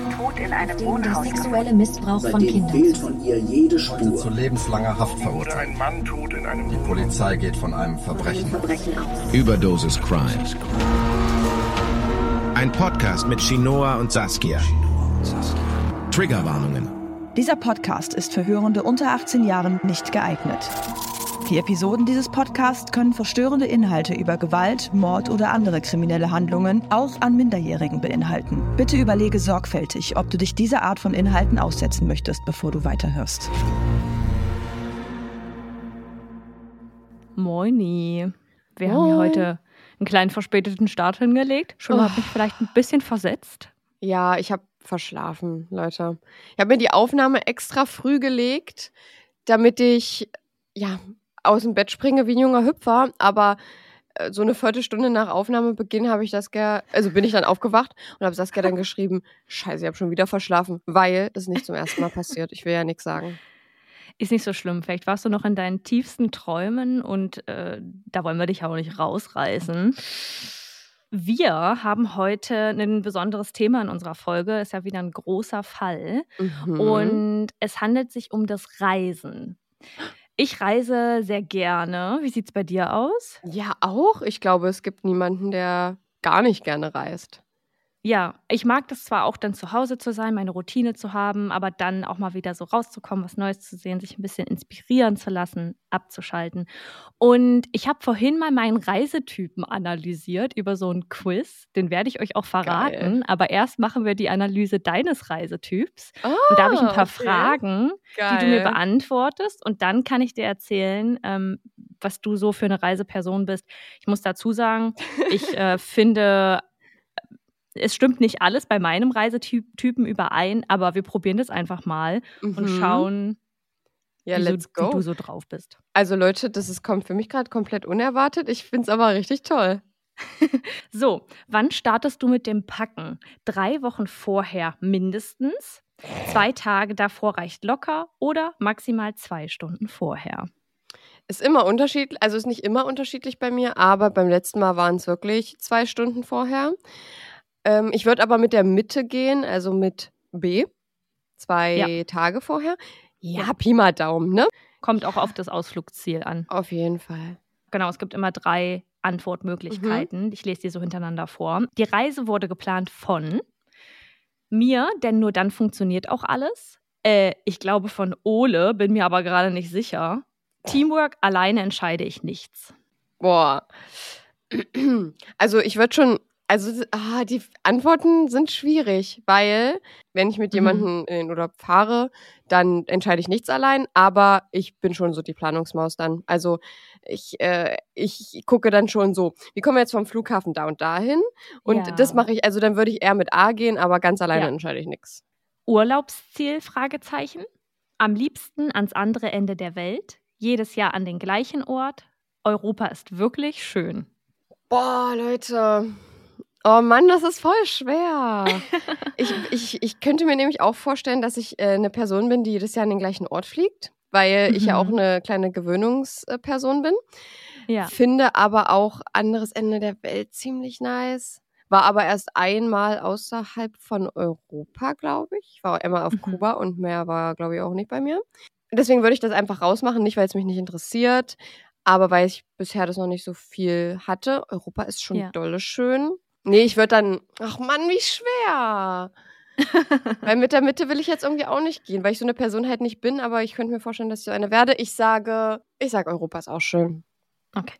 ein Tod in einem Der Wohnhaus. sexuelle Missbrauch von Kindern. fehlt von ihr jede Heute zu Spur. lebenslanger Haft verurteilt. Ein Mann tot in einem Die Polizei geht von einem Verbrechen. Verbrechen aus. Überdosis Crime. Ein Podcast mit Shinoa und Saskia. Triggerwarnungen. Dieser Podcast ist für Hörende unter 18 Jahren nicht geeignet. Die Episoden dieses Podcasts können verstörende Inhalte über Gewalt, Mord oder andere kriminelle Handlungen auch an Minderjährigen beinhalten. Bitte überlege sorgfältig, ob du dich dieser Art von Inhalten aussetzen möchtest, bevor du weiterhörst. Moini. Wir haben hier heute einen kleinen verspäteten Start hingelegt. Schon mal Oh. hat mich vielleicht ein bisschen versetzt. Ja, ich habe verschlafen, Leute. Ich habe mir die Aufnahme extra früh gelegt, damit ich ja aus dem Bett springe wie ein junger Hüpfer. Aber äh, so eine Viertelstunde nach Aufnahmebeginn habe ich das also bin ich dann aufgewacht und habe Saskia dann geschrieben: Scheiße, ich habe schon wieder verschlafen, weil das nicht zum ersten Mal passiert. Ich will ja nichts sagen. Ist nicht so schlimm. Vielleicht warst du noch in deinen tiefsten Träumen und äh, da wollen wir dich auch nicht rausreißen. Wir haben heute ein besonderes Thema in unserer Folge. Ist ja wieder ein großer Fall. Mhm. Und es handelt sich um das Reisen. Ich reise sehr gerne. Wie sieht es bei dir aus? ja, auch. Ich glaube, es gibt niemanden, der gar nicht gerne reist. Ja, ich mag das zwar auch dann zu Hause zu sein, meine Routine zu haben, aber dann auch mal wieder so rauszukommen, was Neues zu sehen, sich ein bisschen inspirieren zu lassen, abzuschalten. Und ich habe vorhin mal meinen Reisetypen analysiert über so einen Quiz. Den werde ich euch auch verraten. Aber erst machen wir die Analyse deines Reisetyps. und da habe ich ein paar Ah, okay. Fragen, die du mir beantwortest. Und dann kann ich dir erzählen, ähm, was du so für eine Reiseperson bist. Ich muss dazu sagen, ich äh, finde, es stimmt nicht alles bei meinem Reisetypen überein, aber wir probieren das einfach mal und Mhm. schauen, Ja, wie, let's so, go. wie du so drauf bist. Also Leute, das ist, kommt für mich gerade komplett unerwartet. Ich finde es aber richtig toll. So, wann startest du mit dem Packen? Drei Wochen vorher mindestens, zwei Tage davor reicht locker oder maximal zwei Stunden vorher. Ist immer unterschiedlich, also ist nicht immer unterschiedlich bei mir, aber beim letzten Mal waren es wirklich zwei Stunden vorher. Ähm, ich würde aber mit der Mitte gehen, also mit B, zwei Ja. Tage vorher. Ja, Ja. Pi mal Daumen, ne? Kommt auch auf das Ausflugsziel an. Auf jeden Fall. Genau, es gibt immer drei Antwortmöglichkeiten. Ich lese die so hintereinander vor. Die Reise wurde geplant von mir, denn nur dann funktioniert auch alles. Äh, ich glaube von Ole, bin mir aber gerade nicht sicher. Teamwork, alleine entscheide ich nichts. Boah. Also ich würde schon, also ah, die Antworten sind schwierig, weil wenn ich mit Mhm. jemandem in den Urlaub fahre, dann entscheide ich nichts allein, aber ich bin schon so die Planungsmaus dann. Also ich, äh, ich gucke dann schon so, wie kommen wir jetzt vom Flughafen da und dahin? Und Ja. das mache ich, also dann würde ich eher mit A gehen, aber ganz alleine Ja. entscheide ich nichts. Urlaubsziel? Fragezeichen. Am liebsten ans andere Ende der Welt. Jedes Jahr an den gleichen Ort. Europa ist wirklich schön. Boah, Leute. Oh Mann, das ist voll schwer. ich, ich, ich könnte mir nämlich auch vorstellen, dass ich äh, eine Person bin, die jedes Jahr an den gleichen Ort fliegt, weil ich ja auch Mhm. eine kleine Gewöhnungsperson bin. Ja. Finde aber auch anderes Ende der Welt ziemlich nice. War aber erst einmal außerhalb von Europa, glaube ich. Ich war einmal auf Mhm. Kuba und mehr war, glaube ich, auch nicht bei mir. Deswegen würde ich das einfach rausmachen, nicht weil es mich nicht interessiert, aber weil ich bisher das noch nicht so viel hatte. Europa ist schon Ja. dolle schön. Nee, ich würde dann, ach Mann, wie schwer. weil mit der Mitte will ich jetzt irgendwie auch nicht gehen, weil ich so eine Person halt nicht bin, aber ich könnte mir vorstellen, dass ich so eine werde. Ich sage, ich sage, Europa ist auch schön. Okay.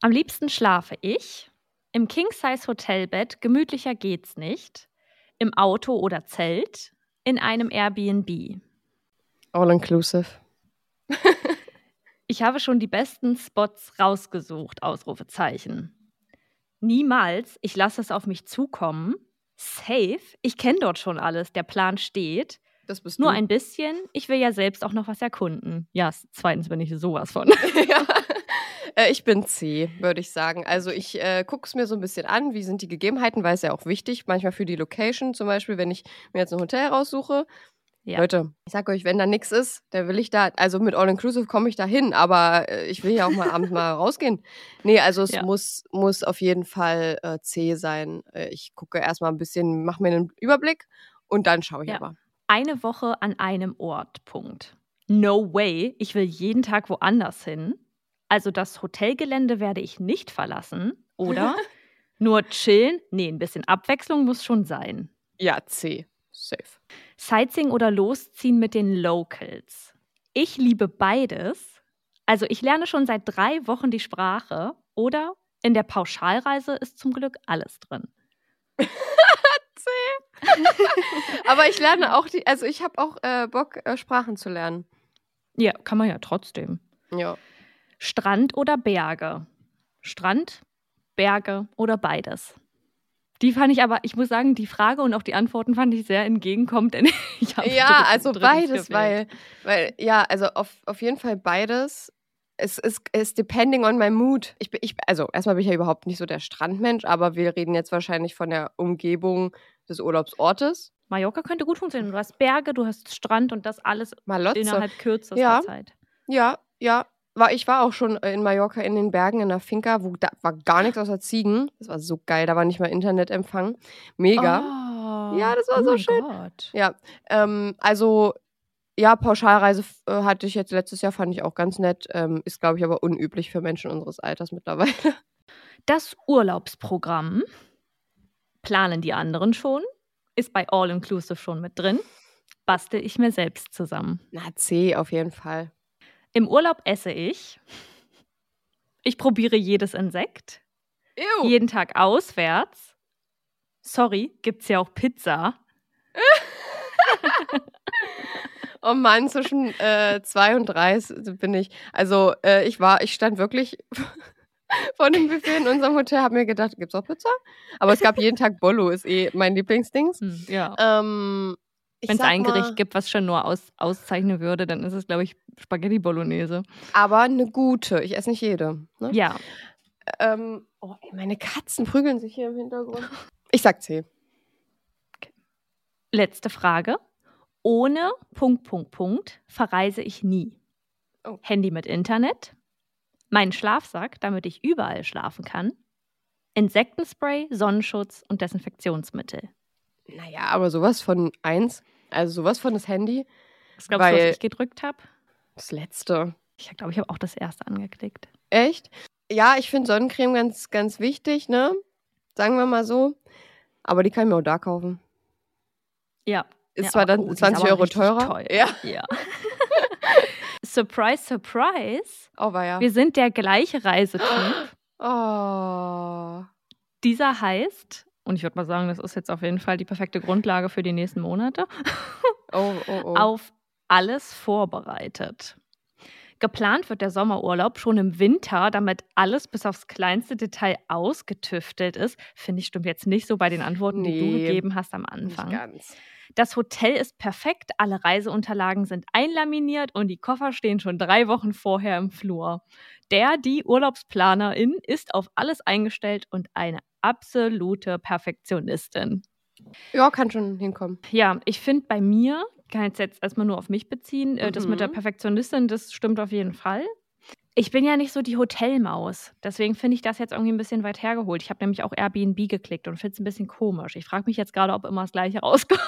Am liebsten schlafe ich im King-Size-Hotelbett, gemütlicher geht's nicht, im Auto oder Zelt, in einem Airbnb. All inclusive. Ich habe schon die besten Spots rausgesucht, Ausrufezeichen. Niemals, ich lasse es auf mich zukommen. Safe, ich kenne dort schon alles, der Plan steht. Das bist Nur du. ein bisschen, ich will ja selbst auch noch was erkunden. Ja, zweitens bin ich sowas von. ja. Äh, Ich bin C, würde ich sagen. Also ich äh, gucke es mir so ein bisschen an, wie sind die Gegebenheiten, weil es ja auch wichtig, manchmal für die Location, zum Beispiel, wenn ich mir jetzt ein Hotel raussuche. Ja. Leute, ich sag euch, wenn da nichts ist, dann will ich da, also mit All-Inclusive komme ich da hin, aber äh, ich will ja auch mal abends mal rausgehen. Nee, also es Ja. muss, muss auf jeden Fall äh, C sein. Äh, ich gucke erstmal ein bisschen, mache mir einen Überblick Und dann schaue ich Ja. aber. Eine Woche an einem Ort. Punkt. No way. Ich will jeden Tag woanders hin. Also das Hotelgelände werde ich nicht verlassen. Oder nur chillen. Nee, ein bisschen Abwechslung muss schon sein. Ja, C. Safe. Sightseeing oder losziehen mit den Locals. Ich liebe beides. Also ich lerne schon seit drei Wochen die Sprache. Oder in der Pauschalreise ist zum Glück alles drin. Aber ich lerne auch die, also ich habe auch äh, Bock, äh, Sprachen zu lernen. Ja, kann man ja trotzdem. Ja. Strand oder Berge? Strand, Berge oder beides? Die fand ich aber, ich muss sagen, die Frage und auch die Antworten fand ich sehr entgegenkommend. denn ich Ja, also beides, weil, weil, ja, also auf, auf jeden Fall beides. Es ist, ist depending on my mood. Ich bin, ich, also erstmal bin ich ja überhaupt nicht so der Strandmensch, aber wir reden jetzt wahrscheinlich von der Umgebung des Urlaubsortes. Mallorca könnte gut funktionieren. Du hast Berge, du hast Strand und das alles Malotze. innerhalb kürzester Ja. Zeit. Ja, ja. War, ich war auch schon in Mallorca in den Bergen in der Finca, wo da war gar nichts außer Ziegen. Das war so geil, da war nicht mal Internetempfang. Mega. Oh. Ja, das war oh so schön. Gott. Ja, ähm, also ja, Pauschalreise äh, hatte ich jetzt letztes Jahr, fand ich auch ganz nett. Ähm, ist, glaube ich, aber unüblich für Menschen unseres Alters mittlerweile. Das Urlaubsprogramm planen die anderen schon, ist bei All Inclusive schon mit drin, bastel ich mir selbst zusammen. Na, C auf jeden Fall. Im Urlaub esse ich. Ich probiere jedes Insekt. Ew. Jeden Tag auswärts. Sorry, gibt's ja auch Pizza. Oh Mann, zwischen äh, zwei und drei bin ich. Also äh, ich war, ich stand wirklich vor dem Buffet in unserem Hotel, habe mir gedacht, gibt's auch Pizza? Aber es gab jeden Tag Bollo, ist eh mein Lieblingsdings. Hm, ja. Ähm, Wenn es ein mal, Gericht gibt, was schon nur aus, auszeichnen würde, dann ist es, glaube ich, Spaghetti Bolognese. Aber eine gute. Ich esse nicht jede. Ne? Ja, Ähm, oh, ey, meine Katzen prügeln sich hier im Hintergrund. Ich sag C. letzte Frage. Ohne Punkt, Punkt, Punkt verreise ich nie. Oh. Handy mit Internet, mein Schlafsack, damit ich überall schlafen kann, Insektenspray, Sonnenschutz und Desinfektionsmittel. Naja, aber sowas von eins, also sowas von das Handy, Was glaubst du, Weil- was ich gedrückt habe? das letzte. Ich glaube, ich habe auch das erste angeklickt. Echt? Ja, ich finde Sonnencreme ganz, ganz wichtig, ne? Sagen wir mal so. Aber die kann ich mir auch da kaufen. Ja. Ist ja, zwar dann oh, die ist 20 aber Euro teurer. Teuer. Ja. ja. surprise, surprise. Oh, war ja. Wir sind der gleiche Reisetyp. Oh. Dieser heißt, und ich würde mal sagen, das ist jetzt auf jeden Fall die perfekte Grundlage für die nächsten Monate, Oh, oh, oh. auf alles vorbereitet. Geplant wird der Sommerurlaub schon im Winter, damit alles bis aufs kleinste Detail ausgetüftelt ist. Finde ich stimmt jetzt nicht so bei den Antworten, die du Nee, gegeben hast am Nicht Anfang. ganz. Das Hotel ist perfekt, alle Reiseunterlagen sind einlaminiert und die Koffer stehen schon drei Wochen vorher im Flur. Der, die Urlaubsplanerin ist auf alles eingestellt und eine absolute Perfektionistin. Ja, kann schon hinkommen. Ja, ich finde bei mir, kann jetzt, jetzt erstmal nur auf mich beziehen, äh, das mit der Mhm. Perfektionistin, das stimmt auf jeden Fall. Ich bin ja nicht so die Hotelmaus. Deswegen finde ich das jetzt irgendwie ein bisschen weit hergeholt. Ich habe nämlich auch Airbnb geklickt und finde es ein bisschen komisch. Ich frage mich jetzt gerade, ob immer das Gleiche rauskommt.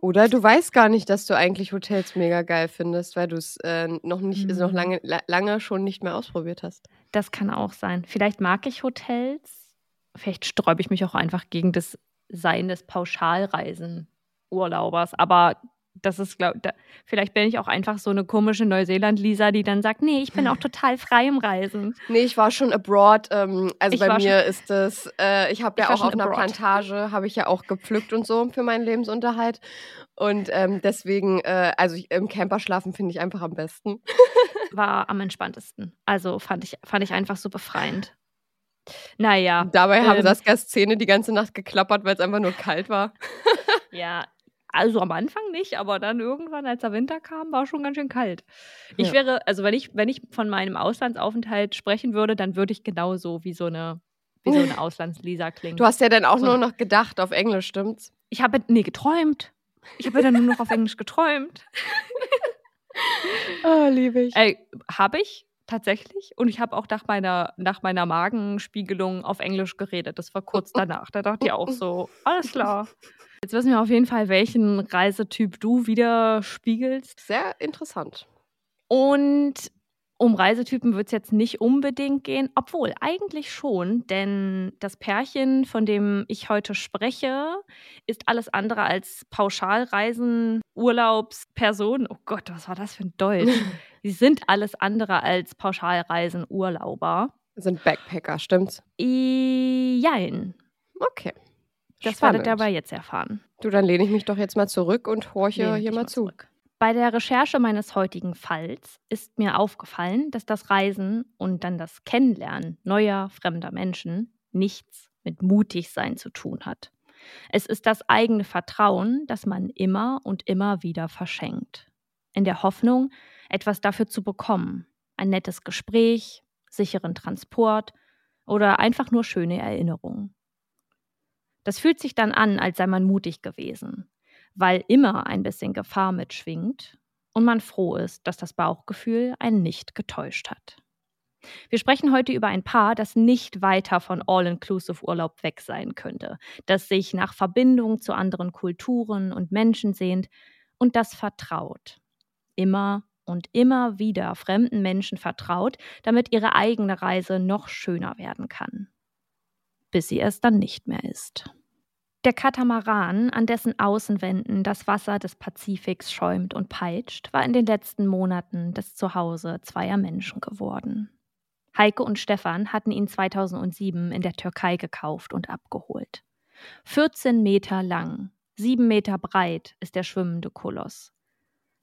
Oder du weißt gar nicht, dass du eigentlich Hotels mega geil findest, weil du es äh, noch nicht, Mhm. noch lange, la, lange schon nicht mehr ausprobiert hast. Das kann auch sein. Vielleicht mag ich Hotels. Vielleicht sträube ich mich auch einfach gegen das Sein des Pauschalreisen-Urlaubers. Aber das ist, glaube da, vielleicht bin ich auch einfach so eine komische Neuseeland-Lisa, die dann sagt, nee, ich bin auch total frei im Reisen. Nee, ich war schon abroad. Ähm, also Ich bei mir ist das, äh, ich habe ja auch schon auf einer abroad. Plantage, habe ich ja auch gepflückt und so für meinen Lebensunterhalt. Und ähm, deswegen, äh, also ich, im Camper schlafen finde ich einfach am besten. War am entspanntesten. Also fand ich, fand ich einfach so befreiend. Naja, Dabei haben ähm, Saskias Zähne die ganze Nacht geklappert, weil es einfach nur kalt war. Ja, also am Anfang nicht, aber dann irgendwann, als der Winter kam, war schon ganz schön kalt. Ich Ja. wäre, also wenn ich, wenn ich von meinem Auslandsaufenthalt sprechen würde, dann würde ich genauso wie so eine, wie so eine Auslandslisa klingen. Du hast ja dann auch So. nur noch gedacht auf Englisch, stimmt's? ich habe, nee, geträumt. Ich habe ja dann nur noch auf Englisch geträumt. Oh, liebe ich. Ey, habe ich? Tatsächlich. Und ich habe auch nach meiner, nach meiner Magenspiegelung auf Englisch geredet. Das war kurz danach. Da dachte ich auch so, alles klar. Jetzt wissen wir auf jeden Fall, welchen Reisetyp du widerspiegelst. Sehr interessant. Und um Reisetypen wird es jetzt nicht unbedingt gehen, obwohl eigentlich schon, denn das Pärchen, von dem ich heute spreche, ist alles andere als Pauschalreisen, Urlaubsperson. Oh Gott, was war das für ein Deutsch? Sie sind alles andere als Pauschalreisen, Urlauber. Sind Backpacker, stimmt's? Jein. Okay. Das Spannend. werdet ihr aber jetzt erfahren. Du, dann lehne ich mich doch jetzt mal zurück und horche Lehn hier mal zu. zurück. Bei der Recherche meines heutigen Falls ist mir aufgefallen, dass das Reisen und dann das Kennenlernen neuer, fremder Menschen nichts mit Mutigsein zu tun hat. Es ist das eigene Vertrauen, das man immer und immer wieder verschenkt. In der Hoffnung, etwas dafür zu bekommen. Ein nettes Gespräch, sicheren Transport oder einfach nur schöne Erinnerungen. Das fühlt sich dann an, als sei man mutig gewesen weil immer ein bisschen Gefahr mitschwingt und man froh ist, dass das Bauchgefühl einen nicht getäuscht hat. Wir sprechen heute über ein Paar, das nicht weiter von All-Inclusive-Urlaub weg sein könnte, das sich nach Verbindung zu anderen Kulturen und Menschen sehnt und das vertraut. Immer und immer wieder fremden Menschen vertraut, damit ihre eigene Reise noch schöner werden kann. Bis sie es dann nicht mehr ist. Der Katamaran, an dessen Außenwänden das Wasser des Pazifiks schäumt und peitscht, war in den letzten Monaten das Zuhause zweier Menschen geworden. Heike und Stefan hatten ihn 2007 in der Türkei gekauft und abgeholt. 14 Meter lang, 7 Meter breit ist der schwimmende Koloss.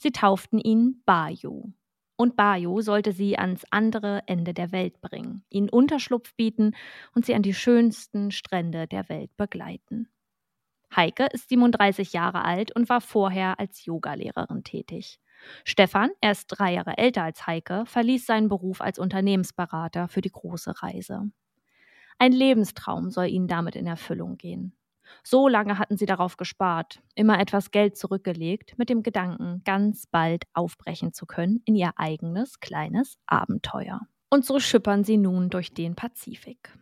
Sie tauften ihn Bayo. Und Bayo sollte sie ans andere Ende der Welt bringen, ihnen Unterschlupf bieten und sie an die schönsten Strände der Welt begleiten. Heike ist 37 Jahre alt und war vorher als Yogalehrerin tätig. Stefan, er ist drei Jahre älter als Heike, verließ seinen Beruf als Unternehmensberater für die große Reise. Ein Lebenstraum soll ihnen damit in Erfüllung gehen. So lange hatten sie darauf gespart, immer etwas Geld zurückgelegt, mit dem Gedanken, ganz bald aufbrechen zu können in ihr eigenes kleines Abenteuer. Und so schippern sie nun durch den Pazifik.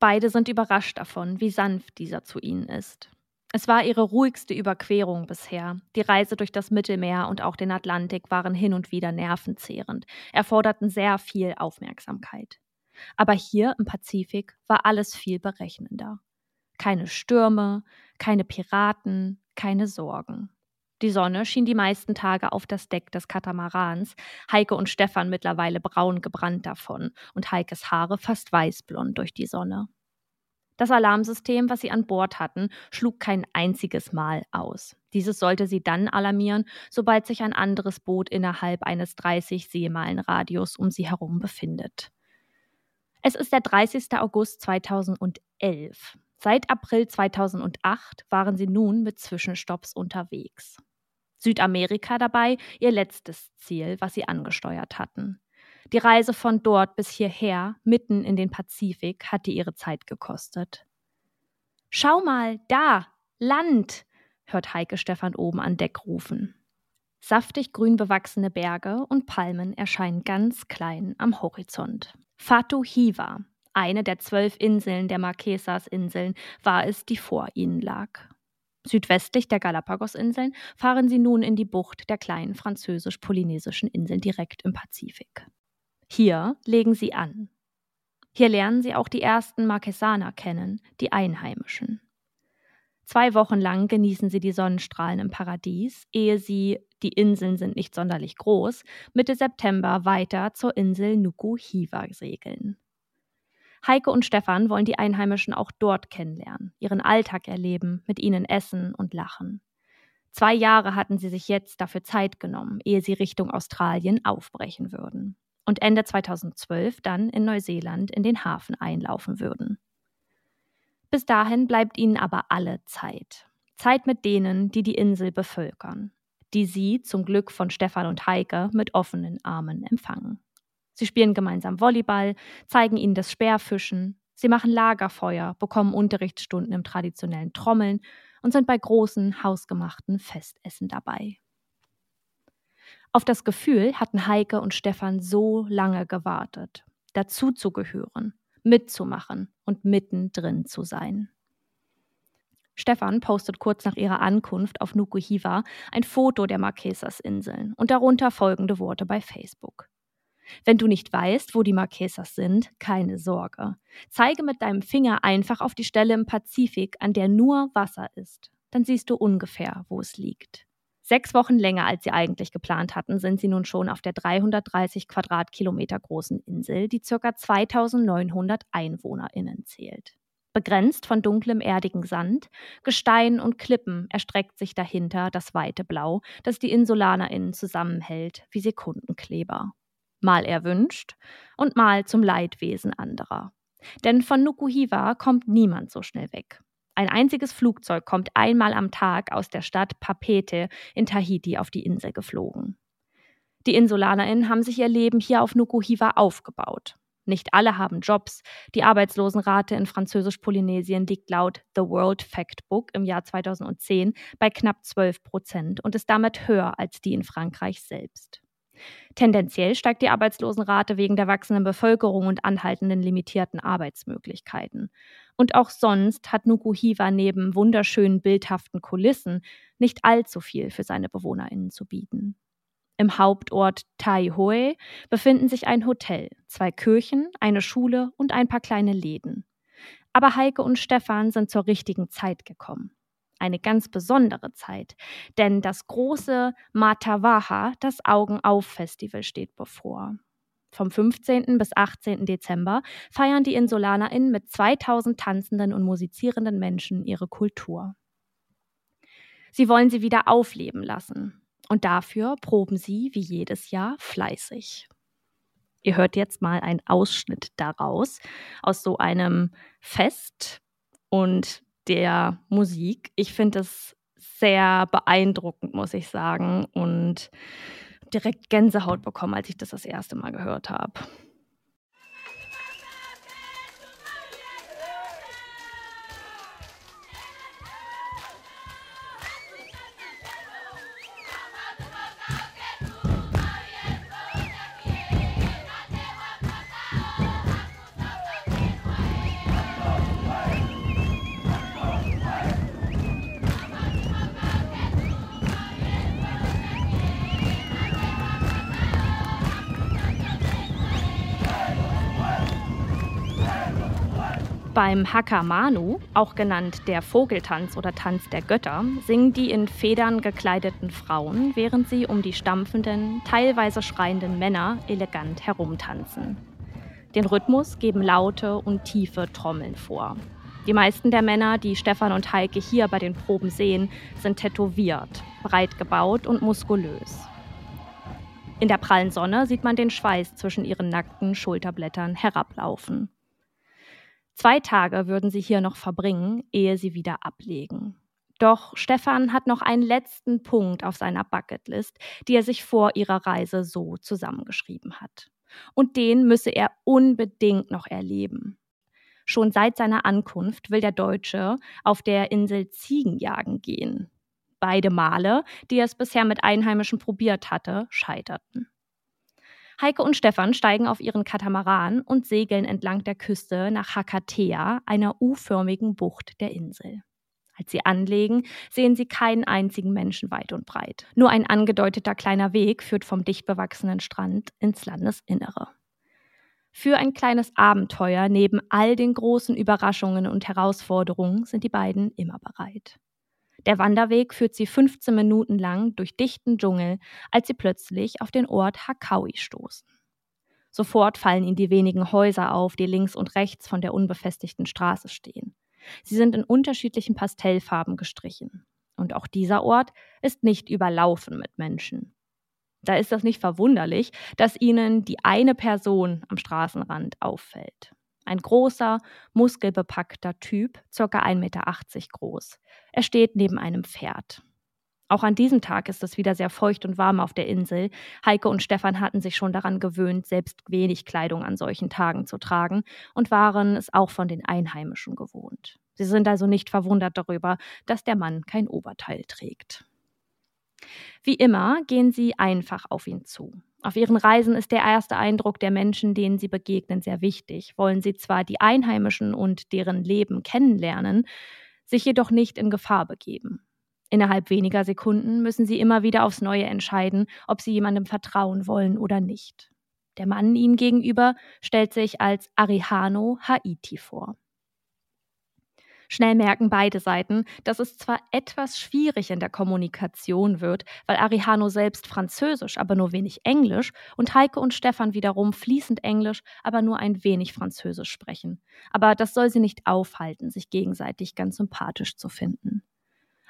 Beide sind überrascht davon, wie sanft dieser zu ihnen ist. Es war ihre ruhigste Überquerung bisher. Die Reise durch das Mittelmeer und auch den Atlantik waren hin und wieder nervenzehrend, erforderten sehr viel Aufmerksamkeit. Aber hier im Pazifik war alles viel berechnender. Keine Stürme, keine Piraten, keine Sorgen. Die Sonne schien die meisten Tage auf das Deck des Katamarans, Heike und Stefan mittlerweile braun gebrannt davon und Heikes Haare fast weißblond durch die Sonne. Das Alarmsystem, was sie an Bord hatten, schlug kein einziges Mal aus. Dieses sollte sie dann alarmieren, sobald sich ein anderes Boot innerhalb eines 30 Seemeilen Radius um sie herum befindet. Es ist der 30. August 2011. Seit April 2008 waren sie nun mit Zwischenstopps unterwegs. Südamerika dabei ihr letztes Ziel, was sie angesteuert hatten. Die Reise von dort bis hierher, mitten in den Pazifik, hatte ihre Zeit gekostet. Schau mal, da, Land, hört Heike Stefan oben an Deck rufen. Saftig grün bewachsene Berge und Palmen erscheinen ganz klein am Horizont. Fatu Hiva, eine der zwölf Inseln der Marquesas-Inseln, war es, die vor ihnen lag. Südwestlich der Galapagos-Inseln fahren sie nun in die Bucht der kleinen französisch-polynesischen Inseln direkt im Pazifik. Hier legen sie an. Hier lernen sie auch die ersten Marquesaner kennen, die Einheimischen. Zwei Wochen lang genießen sie die Sonnenstrahlen im Paradies, ehe sie, die Inseln sind nicht sonderlich groß, Mitte September weiter zur Insel Nuku Hiva segeln. Heike und Stefan wollen die Einheimischen auch dort kennenlernen, ihren Alltag erleben, mit ihnen essen und lachen. Zwei Jahre hatten sie sich jetzt dafür Zeit genommen, ehe sie Richtung Australien aufbrechen würden und Ende 2012 dann in Neuseeland in den Hafen einlaufen würden. Bis dahin bleibt ihnen aber alle Zeit. Zeit mit denen, die die Insel bevölkern, die sie zum Glück von Stefan und Heike mit offenen Armen empfangen. Sie spielen gemeinsam Volleyball, zeigen ihnen das Speerfischen, sie machen Lagerfeuer, bekommen Unterrichtsstunden im traditionellen Trommeln und sind bei großen, hausgemachten Festessen dabei. Auf das Gefühl hatten Heike und Stefan so lange gewartet, dazuzugehören, mitzumachen und mittendrin zu sein. Stefan postet kurz nach ihrer Ankunft auf Nukuhiva ein Foto der Marquesas-Inseln und darunter folgende Worte bei Facebook. Wenn du nicht weißt, wo die Marquesas sind, keine Sorge. Zeige mit deinem Finger einfach auf die Stelle im Pazifik, an der nur Wasser ist. Dann siehst du ungefähr, wo es liegt. Sechs Wochen länger, als sie eigentlich geplant hatten, sind sie nun schon auf der 330 Quadratkilometer großen Insel, die ca. 2900 EinwohnerInnen zählt. Begrenzt von dunklem erdigen Sand, Gestein und Klippen erstreckt sich dahinter das weite Blau, das die InsulanerInnen zusammenhält wie Sekundenkleber. Mal erwünscht und mal zum Leidwesen anderer. Denn von Nukuhiva kommt niemand so schnell weg. Ein einziges Flugzeug kommt einmal am Tag aus der Stadt Papete in Tahiti auf die Insel geflogen. Die InsulanerInnen haben sich ihr Leben hier auf Nukuhiva aufgebaut. Nicht alle haben Jobs. Die Arbeitslosenrate in Französisch-Polynesien liegt laut The World Factbook im Jahr 2010 bei knapp 12 Prozent und ist damit höher als die in Frankreich selbst. Tendenziell steigt die Arbeitslosenrate wegen der wachsenden Bevölkerung und anhaltenden limitierten Arbeitsmöglichkeiten. Und auch sonst hat Nukuhiva neben wunderschönen bildhaften Kulissen nicht allzu viel für seine BewohnerInnen zu bieten. Im Hauptort Taihoe befinden sich ein Hotel, zwei Kirchen, eine Schule und ein paar kleine Läden. Aber Heike und Stefan sind zur richtigen Zeit gekommen eine ganz besondere Zeit, denn das große Matavaha, das Augenauf-Festival, steht bevor. Vom 15. bis 18. Dezember feiern die InsulanerInnen mit 2000 tanzenden und musizierenden Menschen ihre Kultur. Sie wollen sie wieder aufleben lassen. Und dafür proben sie, wie jedes Jahr, fleißig. Ihr hört jetzt mal einen Ausschnitt daraus, aus so einem Fest. Und der Musik. Ich finde es sehr beeindruckend, muss ich sagen. Und direkt Gänsehaut bekommen, als ich das das erste Mal gehört habe. Beim Hakamanu, auch genannt der Vogeltanz oder Tanz der Götter, singen die in Federn gekleideten Frauen, während sie um die stampfenden, teilweise schreienden Männer elegant herumtanzen. Den Rhythmus geben laute und tiefe Trommeln vor. Die meisten der Männer, die Stefan und Heike hier bei den Proben sehen, sind tätowiert, breit gebaut und muskulös. In der prallen Sonne sieht man den Schweiß zwischen ihren nackten Schulterblättern herablaufen. Zwei Tage würden sie hier noch verbringen, ehe sie wieder ablegen. Doch Stefan hat noch einen letzten Punkt auf seiner Bucketlist, die er sich vor ihrer Reise so zusammengeschrieben hat. Und den müsse er unbedingt noch erleben. Schon seit seiner Ankunft will der Deutsche auf der Insel Ziegen jagen gehen. Beide Male, die er es bisher mit Einheimischen probiert hatte, scheiterten. Heike und Stefan steigen auf ihren Katamaran und segeln entlang der Küste nach Hakatea, einer U-förmigen Bucht der Insel. Als sie anlegen, sehen sie keinen einzigen Menschen weit und breit. Nur ein angedeuteter kleiner Weg führt vom dicht bewachsenen Strand ins Landesinnere. Für ein kleines Abenteuer neben all den großen Überraschungen und Herausforderungen sind die beiden immer bereit. Der Wanderweg führt sie 15 Minuten lang durch dichten Dschungel, als sie plötzlich auf den Ort Hakaui stoßen. Sofort fallen ihnen die wenigen Häuser auf, die links und rechts von der unbefestigten Straße stehen. Sie sind in unterschiedlichen Pastellfarben gestrichen. Und auch dieser Ort ist nicht überlaufen mit Menschen. Da ist es nicht verwunderlich, dass ihnen die eine Person am Straßenrand auffällt. Ein großer, muskelbepackter Typ, ca. 1,80 Meter groß. Er steht neben einem Pferd. Auch an diesem Tag ist es wieder sehr feucht und warm auf der Insel. Heike und Stefan hatten sich schon daran gewöhnt, selbst wenig Kleidung an solchen Tagen zu tragen und waren es auch von den Einheimischen gewohnt. Sie sind also nicht verwundert darüber, dass der Mann kein Oberteil trägt. Wie immer gehen sie einfach auf ihn zu. Auf ihren Reisen ist der erste Eindruck der Menschen, denen sie begegnen, sehr wichtig. Wollen sie zwar die Einheimischen und deren Leben kennenlernen, sich jedoch nicht in Gefahr begeben. Innerhalb weniger Sekunden müssen sie immer wieder aufs Neue entscheiden, ob sie jemandem vertrauen wollen oder nicht. Der Mann ihnen gegenüber stellt sich als Arihano Haiti vor. Schnell merken beide Seiten, dass es zwar etwas schwierig in der Kommunikation wird, weil Arihano selbst Französisch, aber nur wenig Englisch und Heike und Stefan wiederum fließend Englisch, aber nur ein wenig Französisch sprechen. Aber das soll sie nicht aufhalten, sich gegenseitig ganz sympathisch zu finden.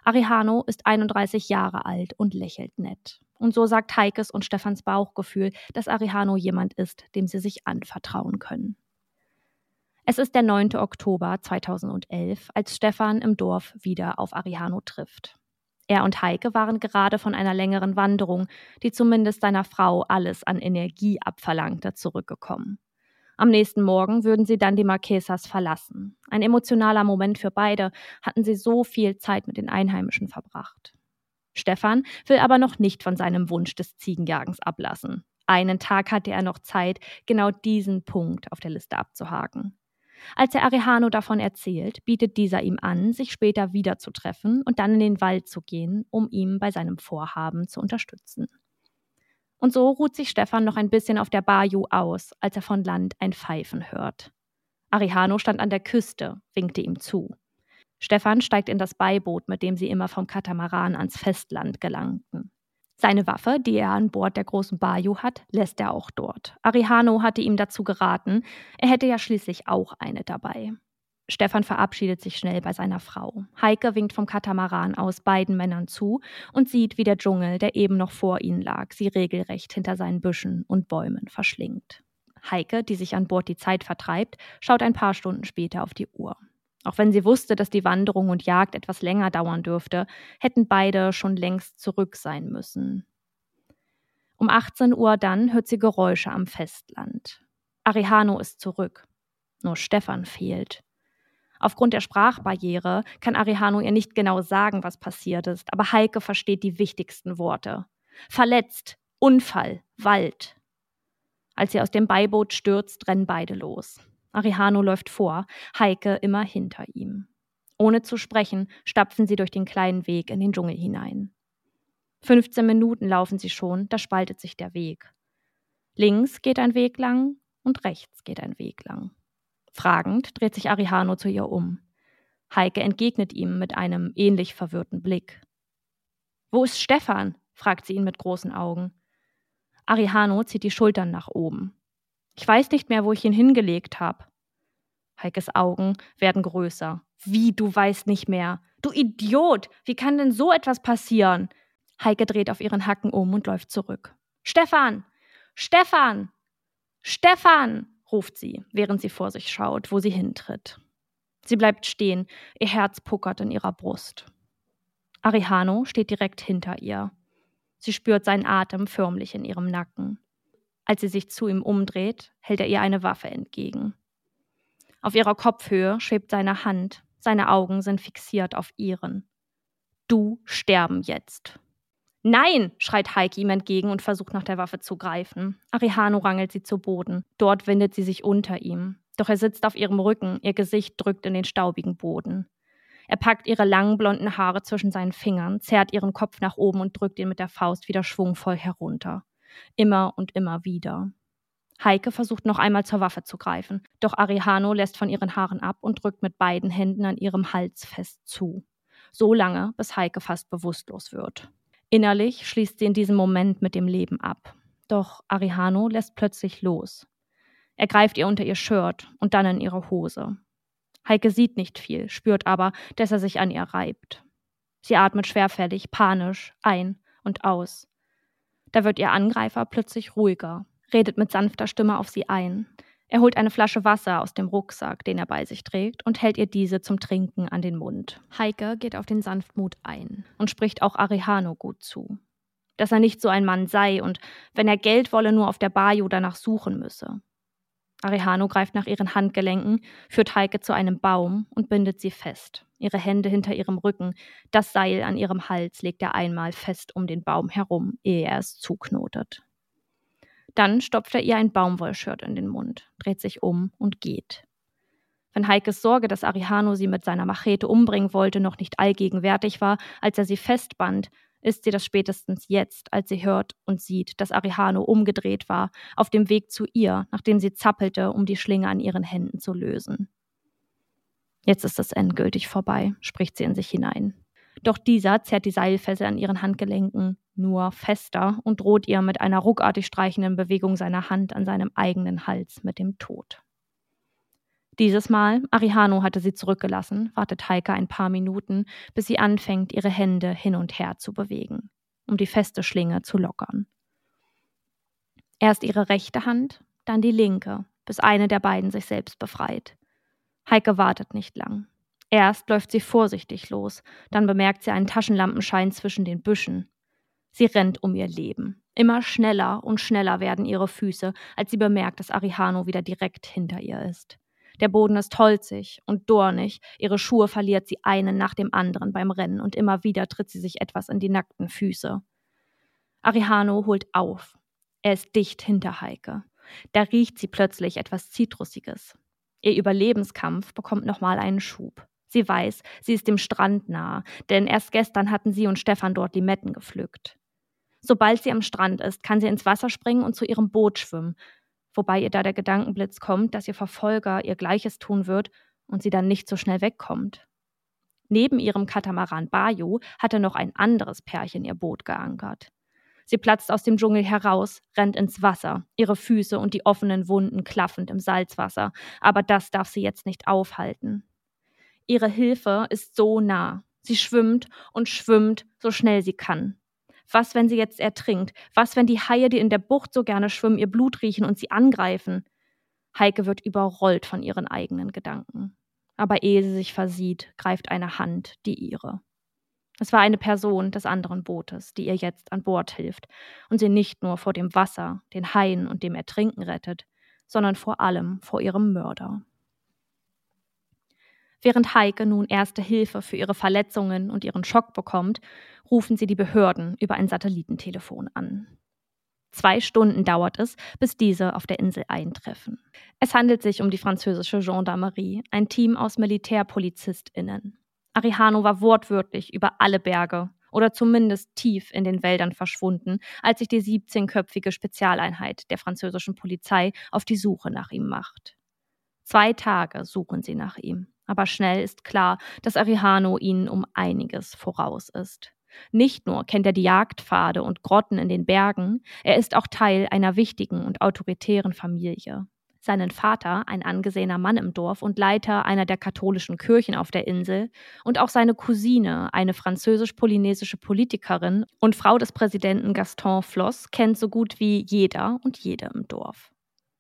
Arihano ist 31 Jahre alt und lächelt nett. Und so sagt Heikes und Stefans Bauchgefühl, dass Arihano jemand ist, dem sie sich anvertrauen können. Es ist der 9. Oktober 2011, als Stefan im Dorf wieder auf Arihano trifft. Er und Heike waren gerade von einer längeren Wanderung, die zumindest seiner Frau alles an Energie abverlangte, zurückgekommen. Am nächsten Morgen würden sie dann die Marquesas verlassen. Ein emotionaler Moment für beide, hatten sie so viel Zeit mit den Einheimischen verbracht. Stefan will aber noch nicht von seinem Wunsch des Ziegenjagens ablassen. Einen Tag hatte er noch Zeit, genau diesen Punkt auf der Liste abzuhaken. Als er Arehano davon erzählt, bietet dieser ihm an, sich später wiederzutreffen und dann in den Wald zu gehen, um ihm bei seinem Vorhaben zu unterstützen. Und so ruht sich Stefan noch ein bisschen auf der Bayou aus, als er von Land ein Pfeifen hört. Arihano stand an der Küste, winkte ihm zu. Stefan steigt in das Beiboot, mit dem sie immer vom Katamaran ans Festland gelangten. Seine Waffe, die er an Bord der großen Bayou hat, lässt er auch dort. Arihano hatte ihm dazu geraten, er hätte ja schließlich auch eine dabei. Stefan verabschiedet sich schnell bei seiner Frau. Heike winkt vom Katamaran aus beiden Männern zu und sieht, wie der Dschungel, der eben noch vor ihnen lag, sie regelrecht hinter seinen Büschen und Bäumen verschlingt. Heike, die sich an Bord die Zeit vertreibt, schaut ein paar Stunden später auf die Uhr. Auch wenn sie wusste, dass die Wanderung und Jagd etwas länger dauern dürfte, hätten beide schon längst zurück sein müssen. Um 18 Uhr dann hört sie Geräusche am Festland. Arihano ist zurück. Nur Stefan fehlt. Aufgrund der Sprachbarriere kann Arihano ihr nicht genau sagen, was passiert ist, aber Heike versteht die wichtigsten Worte. Verletzt, Unfall, Wald. Als sie aus dem Beiboot stürzt, rennen beide los. Arihano läuft vor, Heike immer hinter ihm. Ohne zu sprechen, stapfen sie durch den kleinen Weg in den Dschungel hinein. 15 Minuten laufen sie schon, da spaltet sich der Weg. Links geht ein Weg lang und rechts geht ein Weg lang. Fragend dreht sich Arihano zu ihr um. Heike entgegnet ihm mit einem ähnlich verwirrten Blick. Wo ist Stefan? fragt sie ihn mit großen Augen. Arihano zieht die Schultern nach oben. Ich weiß nicht mehr, wo ich ihn hingelegt habe. Heikes Augen werden größer. Wie, du weißt nicht mehr? Du Idiot! Wie kann denn so etwas passieren? Heike dreht auf ihren Hacken um und läuft zurück. Stefan! Stefan! Stefan! ruft sie, während sie vor sich schaut, wo sie hintritt. Sie bleibt stehen, ihr Herz puckert in ihrer Brust. Arihano steht direkt hinter ihr. Sie spürt seinen Atem förmlich in ihrem Nacken. Als sie sich zu ihm umdreht, hält er ihr eine Waffe entgegen. Auf ihrer Kopfhöhe schwebt seine Hand, seine Augen sind fixiert auf ihren. Du sterben jetzt. Nein, schreit Heike ihm entgegen und versucht nach der Waffe zu greifen. Arihano rangelt sie zu Boden. Dort windet sie sich unter ihm. Doch er sitzt auf ihrem Rücken, ihr Gesicht drückt in den staubigen Boden. Er packt ihre langen blonden Haare zwischen seinen Fingern, zerrt ihren Kopf nach oben und drückt ihn mit der Faust wieder schwungvoll herunter. Immer und immer wieder. Heike versucht noch einmal zur Waffe zu greifen, doch Arihano lässt von ihren Haaren ab und drückt mit beiden Händen an ihrem Hals fest zu. So lange, bis Heike fast bewusstlos wird. Innerlich schließt sie in diesem Moment mit dem Leben ab. Doch Arihano lässt plötzlich los. Er greift ihr unter ihr Shirt und dann in ihre Hose. Heike sieht nicht viel, spürt aber, dass er sich an ihr reibt. Sie atmet schwerfällig, panisch ein und aus. Da wird ihr Angreifer plötzlich ruhiger, redet mit sanfter Stimme auf sie ein. Er holt eine Flasche Wasser aus dem Rucksack, den er bei sich trägt, und hält ihr diese zum Trinken an den Mund. Heike geht auf den Sanftmut ein und spricht auch Arihano gut zu. Dass er nicht so ein Mann sei und wenn er Geld wolle, nur auf der Bayou danach suchen müsse. Arihano greift nach ihren Handgelenken, führt Heike zu einem Baum und bindet sie fest. Ihre Hände hinter ihrem Rücken, das Seil an ihrem Hals legt er einmal fest um den Baum herum, ehe er es zuknotet. Dann stopft er ihr ein Baumwollshirt in den Mund, dreht sich um und geht. Wenn Heikes Sorge, dass Arihano sie mit seiner Machete umbringen wollte, noch nicht allgegenwärtig war, als er sie festband, ist sie das spätestens jetzt, als sie hört und sieht, dass Arihano umgedreht war, auf dem Weg zu ihr, nachdem sie zappelte, um die Schlinge an ihren Händen zu lösen. Jetzt ist es endgültig vorbei, spricht sie in sich hinein. Doch dieser zerrt die Seilfessel an ihren Handgelenken nur fester und droht ihr mit einer ruckartig streichenden Bewegung seiner Hand an seinem eigenen Hals mit dem Tod. Dieses Mal, Arihano hatte sie zurückgelassen, wartet Heike ein paar Minuten, bis sie anfängt, ihre Hände hin und her zu bewegen, um die feste Schlinge zu lockern. Erst ihre rechte Hand, dann die linke, bis eine der beiden sich selbst befreit. Heike wartet nicht lang. Erst läuft sie vorsichtig los, dann bemerkt sie einen Taschenlampenschein zwischen den Büschen. Sie rennt um ihr Leben. Immer schneller und schneller werden ihre Füße, als sie bemerkt, dass Arihano wieder direkt hinter ihr ist. Der Boden ist holzig und dornig, ihre Schuhe verliert sie einen nach dem anderen beim Rennen und immer wieder tritt sie sich etwas in die nackten Füße. Arihano holt auf. Er ist dicht hinter Heike. Da riecht sie plötzlich etwas Zitrusiges. Ihr Überlebenskampf bekommt nochmal einen Schub. Sie weiß, sie ist dem Strand nahe, denn erst gestern hatten sie und Stefan dort Limetten gepflückt. Sobald sie am Strand ist, kann sie ins Wasser springen und zu ihrem Boot schwimmen, wobei ihr da der Gedankenblitz kommt, dass ihr Verfolger ihr Gleiches tun wird und sie dann nicht so schnell wegkommt. Neben ihrem Katamaran Bayo hatte noch ein anderes Pärchen ihr Boot geankert. Sie platzt aus dem Dschungel heraus, rennt ins Wasser, ihre Füße und die offenen Wunden klaffend im Salzwasser, aber das darf sie jetzt nicht aufhalten. Ihre Hilfe ist so nah. Sie schwimmt und schwimmt, so schnell sie kann. Was, wenn sie jetzt ertrinkt? Was, wenn die Haie, die in der Bucht so gerne schwimmen, ihr Blut riechen und sie angreifen? Heike wird überrollt von ihren eigenen Gedanken. Aber ehe sie sich versieht, greift eine Hand die ihre. Es war eine Person des anderen Bootes, die ihr jetzt an Bord hilft und sie nicht nur vor dem Wasser, den Haien und dem Ertrinken rettet, sondern vor allem vor ihrem Mörder. Während Heike nun erste Hilfe für ihre Verletzungen und ihren Schock bekommt, rufen sie die Behörden über ein Satellitentelefon an. Zwei Stunden dauert es, bis diese auf der Insel eintreffen. Es handelt sich um die französische Gendarmerie, ein Team aus MilitärpolizistInnen. Arihano war wortwörtlich über alle Berge oder zumindest tief in den Wäldern verschwunden, als sich die 17-köpfige Spezialeinheit der französischen Polizei auf die Suche nach ihm macht. Zwei Tage suchen sie nach ihm. Aber schnell ist klar, dass Arihano ihnen um einiges voraus ist. Nicht nur kennt er die Jagdpfade und Grotten in den Bergen, er ist auch Teil einer wichtigen und autoritären Familie. Seinen Vater, ein angesehener Mann im Dorf und Leiter einer der katholischen Kirchen auf der Insel, und auch seine Cousine, eine französisch-polynesische Politikerin und Frau des Präsidenten Gaston Floss, kennt so gut wie jeder und jede im Dorf.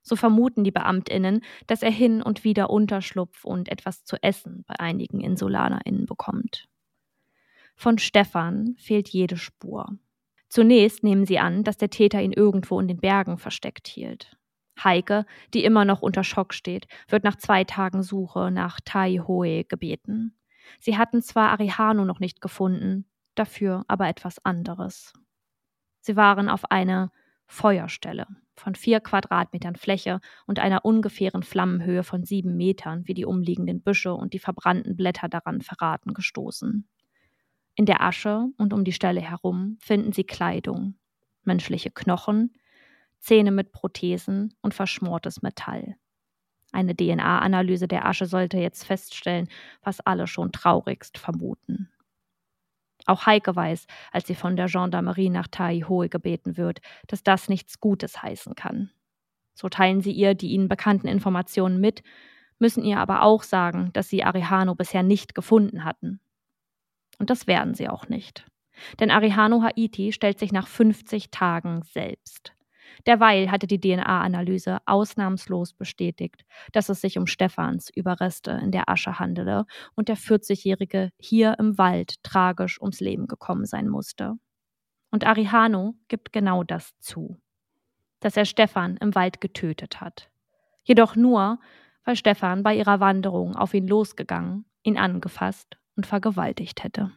So vermuten die Beamtinnen, dass er hin und wieder Unterschlupf und etwas zu essen bei einigen Insulanerinnen bekommt. Von Stefan fehlt jede Spur. Zunächst nehmen sie an, dass der Täter ihn irgendwo in den Bergen versteckt hielt. Heike, die immer noch unter Schock steht, wird nach zwei Tagen Suche nach Tai Hoe gebeten. Sie hatten zwar Arihano noch nicht gefunden, dafür aber etwas anderes. Sie waren auf einer Feuerstelle von vier Quadratmetern Fläche und einer ungefähren Flammenhöhe von sieben Metern, wie die umliegenden Büsche und die verbrannten Blätter daran verraten, gestoßen. In der Asche und um die Stelle herum finden sie Kleidung, menschliche Knochen, Zähne mit Prothesen und verschmortes Metall. Eine DNA-Analyse der Asche sollte jetzt feststellen, was alle schon traurigst vermuten. Auch Heike weiß, als sie von der Gendarmerie nach Taihoe gebeten wird, dass das nichts Gutes heißen kann. So teilen sie ihr die ihnen bekannten Informationen mit, müssen ihr aber auch sagen, dass sie Arihano bisher nicht gefunden hatten. Und das werden sie auch nicht. Denn Arihano Haiti stellt sich nach 50 Tagen selbst. Derweil hatte die DNA-Analyse ausnahmslos bestätigt, dass es sich um Stephans Überreste in der Asche handele und der 40-Jährige hier im Wald tragisch ums Leben gekommen sein musste. Und Arihano gibt genau das zu, dass er Stefan im Wald getötet hat. Jedoch nur, weil Stefan bei ihrer Wanderung auf ihn losgegangen, ihn angefasst und vergewaltigt hätte.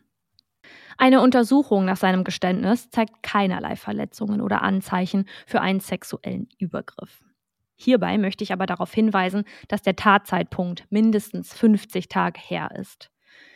Eine Untersuchung nach seinem Geständnis zeigt keinerlei Verletzungen oder Anzeichen für einen sexuellen Übergriff. Hierbei möchte ich aber darauf hinweisen, dass der Tatzeitpunkt mindestens 50 Tage her ist.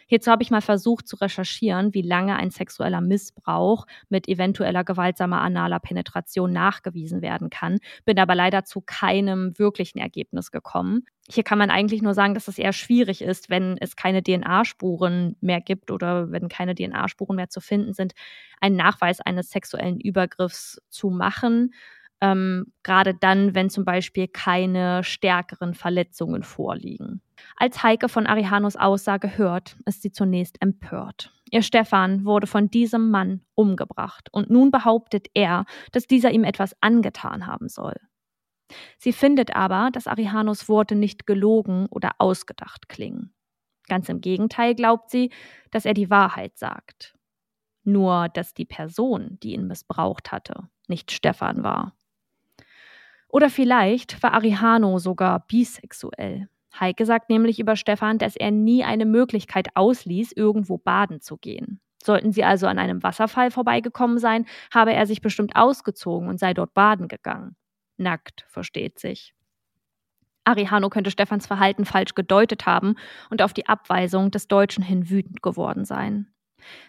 Hierzu habe ich mal versucht zu recherchieren, wie lange ein sexueller Missbrauch mit eventueller gewaltsamer analer Penetration nachgewiesen werden kann, bin aber leider zu keinem wirklichen Ergebnis gekommen. Hier kann man eigentlich nur sagen, dass es eher schwierig ist, wenn es keine DNA-Spuren mehr gibt oder wenn keine DNA-Spuren mehr zu finden sind, einen Nachweis eines sexuellen Übergriffs zu machen. Ähm, gerade dann, wenn zum Beispiel keine stärkeren Verletzungen vorliegen. Als Heike von Arihanos Aussage hört, ist sie zunächst empört. Ihr Stefan wurde von diesem Mann umgebracht und nun behauptet er, dass dieser ihm etwas angetan haben soll. Sie findet aber, dass Arihanos Worte nicht gelogen oder ausgedacht klingen. Ganz im Gegenteil glaubt sie, dass er die Wahrheit sagt. Nur, dass die Person, die ihn missbraucht hatte, nicht Stefan war. Oder vielleicht war Arihano sogar bisexuell. Heike sagt nämlich über Stefan, dass er nie eine Möglichkeit ausließ, irgendwo baden zu gehen. Sollten sie also an einem Wasserfall vorbeigekommen sein, habe er sich bestimmt ausgezogen und sei dort baden gegangen. Nackt, versteht sich. Arihano könnte Stefans Verhalten falsch gedeutet haben und auf die Abweisung des Deutschen hin wütend geworden sein.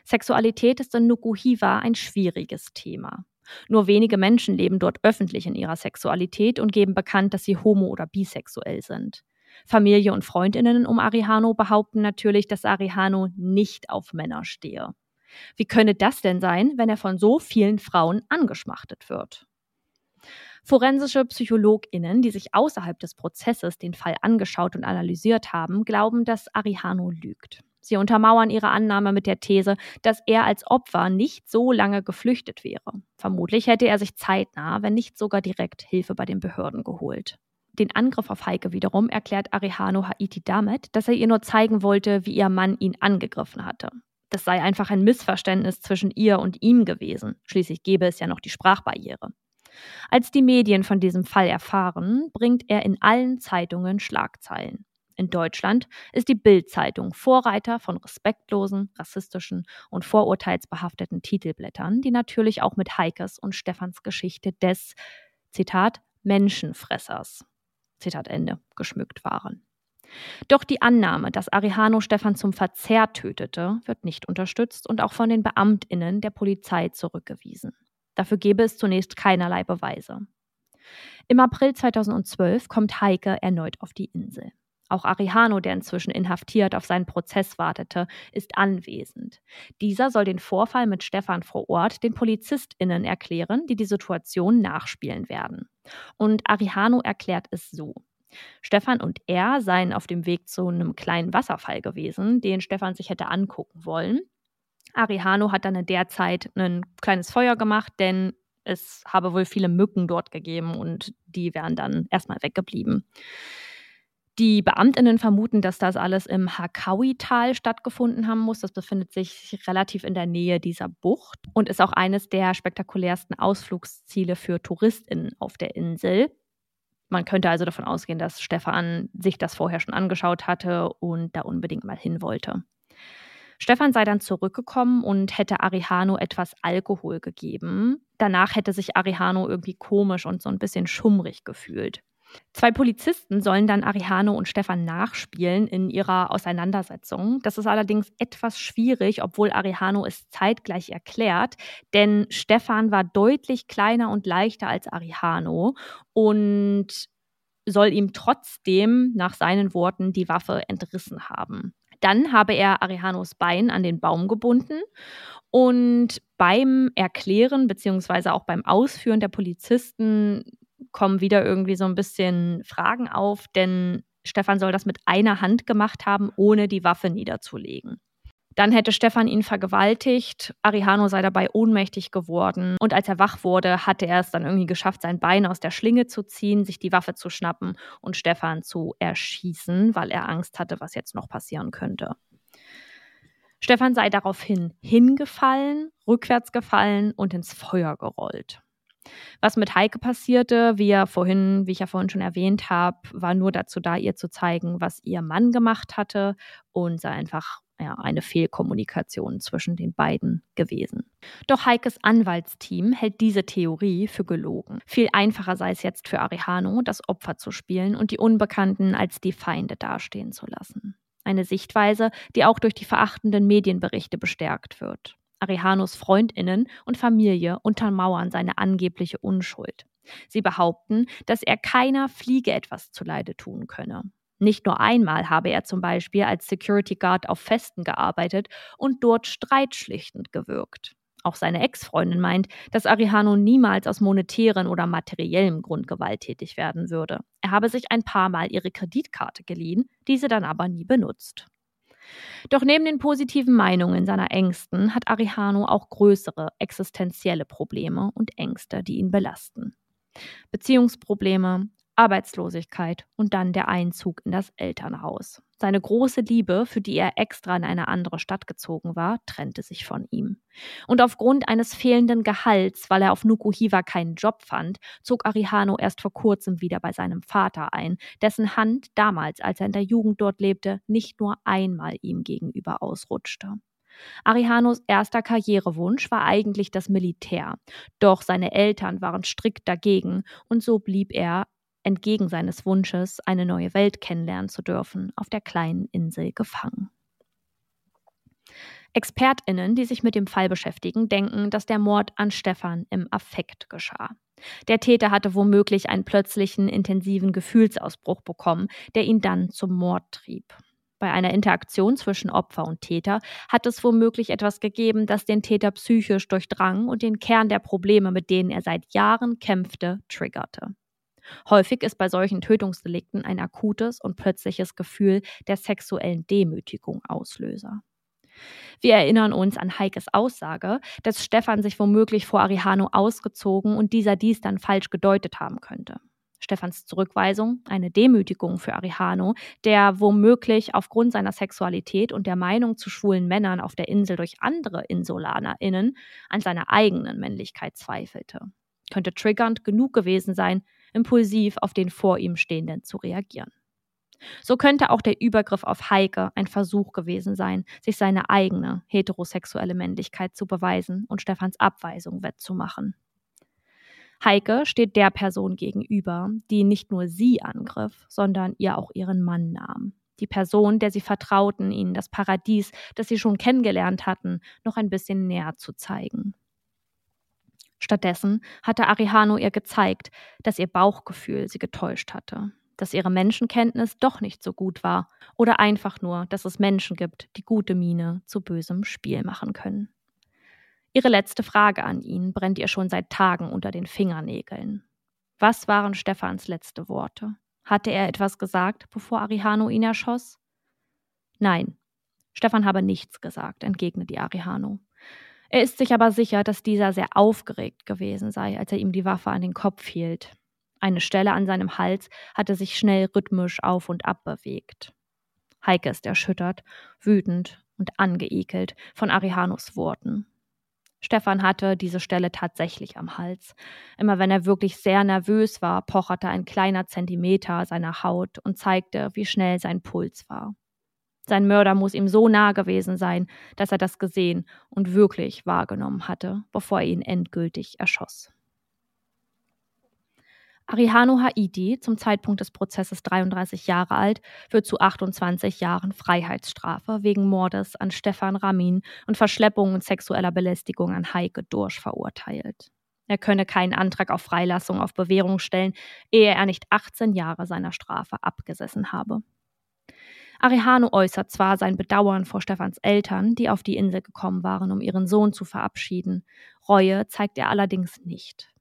Sexualität ist in Nukuhiva ein schwieriges Thema. Nur wenige Menschen leben dort öffentlich in ihrer Sexualität und geben bekannt, dass sie homo- oder bisexuell sind. Familie und Freundinnen um Arihano behaupten natürlich, dass Arihano nicht auf Männer stehe. Wie könne das denn sein, wenn er von so vielen Frauen angeschmachtet wird? Forensische PsychologInnen, die sich außerhalb des Prozesses den Fall angeschaut und analysiert haben, glauben, dass Arihano lügt. Sie untermauern ihre Annahme mit der These, dass er als Opfer nicht so lange geflüchtet wäre. Vermutlich hätte er sich zeitnah, wenn nicht sogar direkt, Hilfe bei den Behörden geholt. Den Angriff auf Heike wiederum erklärt Arihano Haiti damit, dass er ihr nur zeigen wollte, wie ihr Mann ihn angegriffen hatte. Das sei einfach ein Missverständnis zwischen ihr und ihm gewesen. Schließlich gäbe es ja noch die Sprachbarriere. Als die Medien von diesem Fall erfahren, bringt er in allen Zeitungen Schlagzeilen. In Deutschland ist die Bild-Zeitung Vorreiter von respektlosen, rassistischen und vorurteilsbehafteten Titelblättern, die natürlich auch mit Heikes und Stefans Geschichte des, Zitat, Menschenfressers, Zitat Ende, geschmückt waren. Doch die Annahme, dass Arihano Stefan zum Verzehr tötete, wird nicht unterstützt und auch von den Beamtinnen der Polizei zurückgewiesen. Dafür gäbe es zunächst keinerlei Beweise. Im April 2012 kommt Heike erneut auf die Insel. Auch Arihano, der inzwischen inhaftiert auf seinen Prozess wartete, ist anwesend. Dieser soll den Vorfall mit Stefan vor Ort den PolizistInnen erklären, die die Situation nachspielen werden. Und Arihano erklärt es so. Stefan und er seien auf dem Weg zu einem kleinen Wasserfall gewesen, den Stefan sich hätte angucken wollen. Arihano hat dann in der Zeit ein kleines Feuer gemacht, denn es habe wohl viele Mücken dort gegeben und die wären dann erstmal weggeblieben. Die Beamtinnen vermuten, dass das alles im Hakawi-Tal stattgefunden haben muss. Das befindet sich relativ in der Nähe dieser Bucht und ist auch eines der spektakulärsten Ausflugsziele für TouristInnen auf der Insel. Man könnte also davon ausgehen, dass Stefan sich das vorher schon angeschaut hatte und da unbedingt mal hin wollte. Stefan sei dann zurückgekommen und hätte Arihano etwas Alkohol gegeben. Danach hätte sich Arihano irgendwie komisch und so ein bisschen schummrig gefühlt. Zwei Polizisten sollen dann Arihano und Stefan nachspielen in ihrer Auseinandersetzung. Das ist allerdings etwas schwierig, obwohl Arihano es zeitgleich erklärt, denn Stefan war deutlich kleiner und leichter als Arihano und soll ihm trotzdem nach seinen Worten die Waffe entrissen haben. Dann habe er Arihanos Bein an den Baum gebunden und beim Erklären beziehungsweise auch beim Ausführen der Polizisten kommen wieder irgendwie so ein bisschen Fragen auf, denn Stefan soll das mit einer Hand gemacht haben, ohne die Waffe niederzulegen. Dann hätte Stefan ihn vergewaltigt, Arihano sei dabei ohnmächtig geworden und als er wach wurde, hatte er es dann irgendwie geschafft, sein Bein aus der Schlinge zu ziehen, sich die Waffe zu schnappen und Stefan zu erschießen, weil er Angst hatte, was jetzt noch passieren könnte. Stefan sei daraufhin hingefallen, rückwärts gefallen und ins Feuer gerollt. Was mit Heike passierte, wie, ja vorhin, wie ich ja vorhin schon erwähnt habe, war nur dazu da, ihr zu zeigen, was ihr Mann gemacht hatte und sei einfach ja, eine Fehlkommunikation zwischen den beiden gewesen. Doch Heikes Anwaltsteam hält diese Theorie für gelogen. Viel einfacher sei es jetzt für Arihano, das Opfer zu spielen und die Unbekannten als die Feinde dastehen zu lassen. Eine Sichtweise, die auch durch die verachtenden Medienberichte bestärkt wird. Arihanos Freundinnen und Familie untermauern seine angebliche Unschuld. Sie behaupten, dass er keiner Fliege etwas zuleide tun könne. Nicht nur einmal habe er zum Beispiel als Security Guard auf Festen gearbeitet und dort streitschlichtend gewirkt. Auch seine Ex-Freundin meint, dass Arihano niemals aus monetären oder materiellem Grund gewalttätig werden würde. Er habe sich ein paar Mal ihre Kreditkarte geliehen, diese dann aber nie benutzt. Doch neben den positiven Meinungen seiner Ängsten hat Arihano auch größere existenzielle Probleme und Ängste, die ihn belasten. Beziehungsprobleme, Arbeitslosigkeit und dann der Einzug in das Elternhaus. Seine große Liebe, für die er extra in eine andere Stadt gezogen war, trennte sich von ihm. Und aufgrund eines fehlenden Gehalts, weil er auf Nukuhiva keinen Job fand, zog Arihano erst vor kurzem wieder bei seinem Vater ein, dessen Hand damals, als er in der Jugend dort lebte, nicht nur einmal ihm gegenüber ausrutschte. Arihanos erster Karrierewunsch war eigentlich das Militär, doch seine Eltern waren strikt dagegen und so blieb er entgegen seines Wunsches, eine neue Welt kennenlernen zu dürfen, auf der kleinen Insel gefangen. ExpertInnen, die sich mit dem Fall beschäftigen, denken, dass der Mord an Stefan im Affekt geschah. Der Täter hatte womöglich einen plötzlichen, intensiven Gefühlsausbruch bekommen, der ihn dann zum Mord trieb. Bei einer Interaktion zwischen Opfer und Täter hat es womöglich etwas gegeben, das den Täter psychisch durchdrang und den Kern der Probleme, mit denen er seit Jahren kämpfte, triggerte. Häufig ist bei solchen Tötungsdelikten ein akutes und plötzliches Gefühl der sexuellen Demütigung Auslöser. Wir erinnern uns an Heikes Aussage, dass Stefan sich womöglich vor Arihano ausgezogen und dieser dies dann falsch gedeutet haben könnte. Stefans Zurückweisung, eine Demütigung für Arihano, der womöglich aufgrund seiner Sexualität und der Meinung zu schwulen Männern auf der Insel durch andere InsulanerInnen an seiner eigenen Männlichkeit zweifelte. Könnte triggernd genug gewesen sein, impulsiv auf den vor ihm Stehenden zu reagieren. So könnte auch der Übergriff auf Heike ein Versuch gewesen sein, sich seine eigene heterosexuelle Männlichkeit zu beweisen und Stefans Abweisung wettzumachen. Heike steht der Person gegenüber, die nicht nur sie angriff, sondern ihr auch ihren Mann nahm. Die Person, der sie vertrauten, ihnen das Paradies, das sie schon kennengelernt hatten, noch ein bisschen näher zu zeigen. Stattdessen hatte Arihano ihr gezeigt, dass ihr Bauchgefühl sie getäuscht hatte, dass ihre Menschenkenntnis doch nicht so gut war oder einfach nur, dass es Menschen gibt, die gute Miene zu bösem Spiel machen können. Ihre letzte Frage an ihn brennt ihr schon seit Tagen unter den Fingernägeln. Was waren Stefans letzte Worte? Hatte er etwas gesagt, bevor Arihano ihn erschoss? Nein, Stefan habe nichts gesagt, entgegnete die Arihano. Er ist sich aber sicher, dass dieser sehr aufgeregt gewesen sei, als er ihm die Waffe an den Kopf hielt. Eine Stelle an seinem Hals hatte sich schnell rhythmisch auf und ab bewegt. Heike ist erschüttert, wütend und angeekelt von Arihanos Worten. Stefan hatte diese Stelle tatsächlich am Hals. Immer wenn er wirklich sehr nervös war, pocherte ein kleiner Zentimeter seiner Haut und zeigte, wie schnell sein Puls war. Sein Mörder muss ihm so nah gewesen sein, dass er das gesehen und wirklich wahrgenommen hatte, bevor er ihn endgültig erschoss. Arihano Haiti, zum Zeitpunkt des Prozesses 33 Jahre alt, wird zu 28 Jahren Freiheitsstrafe wegen Mordes an Stefan Ramin und Verschleppung und sexueller Belästigung an Heike Dorsch verurteilt. Er könne keinen Antrag auf Freilassung auf Bewährung stellen, ehe er nicht 18 Jahre seiner Strafe abgesessen habe. Arihano äußert zwar sein Bedauern vor Stefans Eltern, die auf die Insel gekommen waren, um ihren Sohn zu verabschieden. Reue zeigt er allerdings nicht.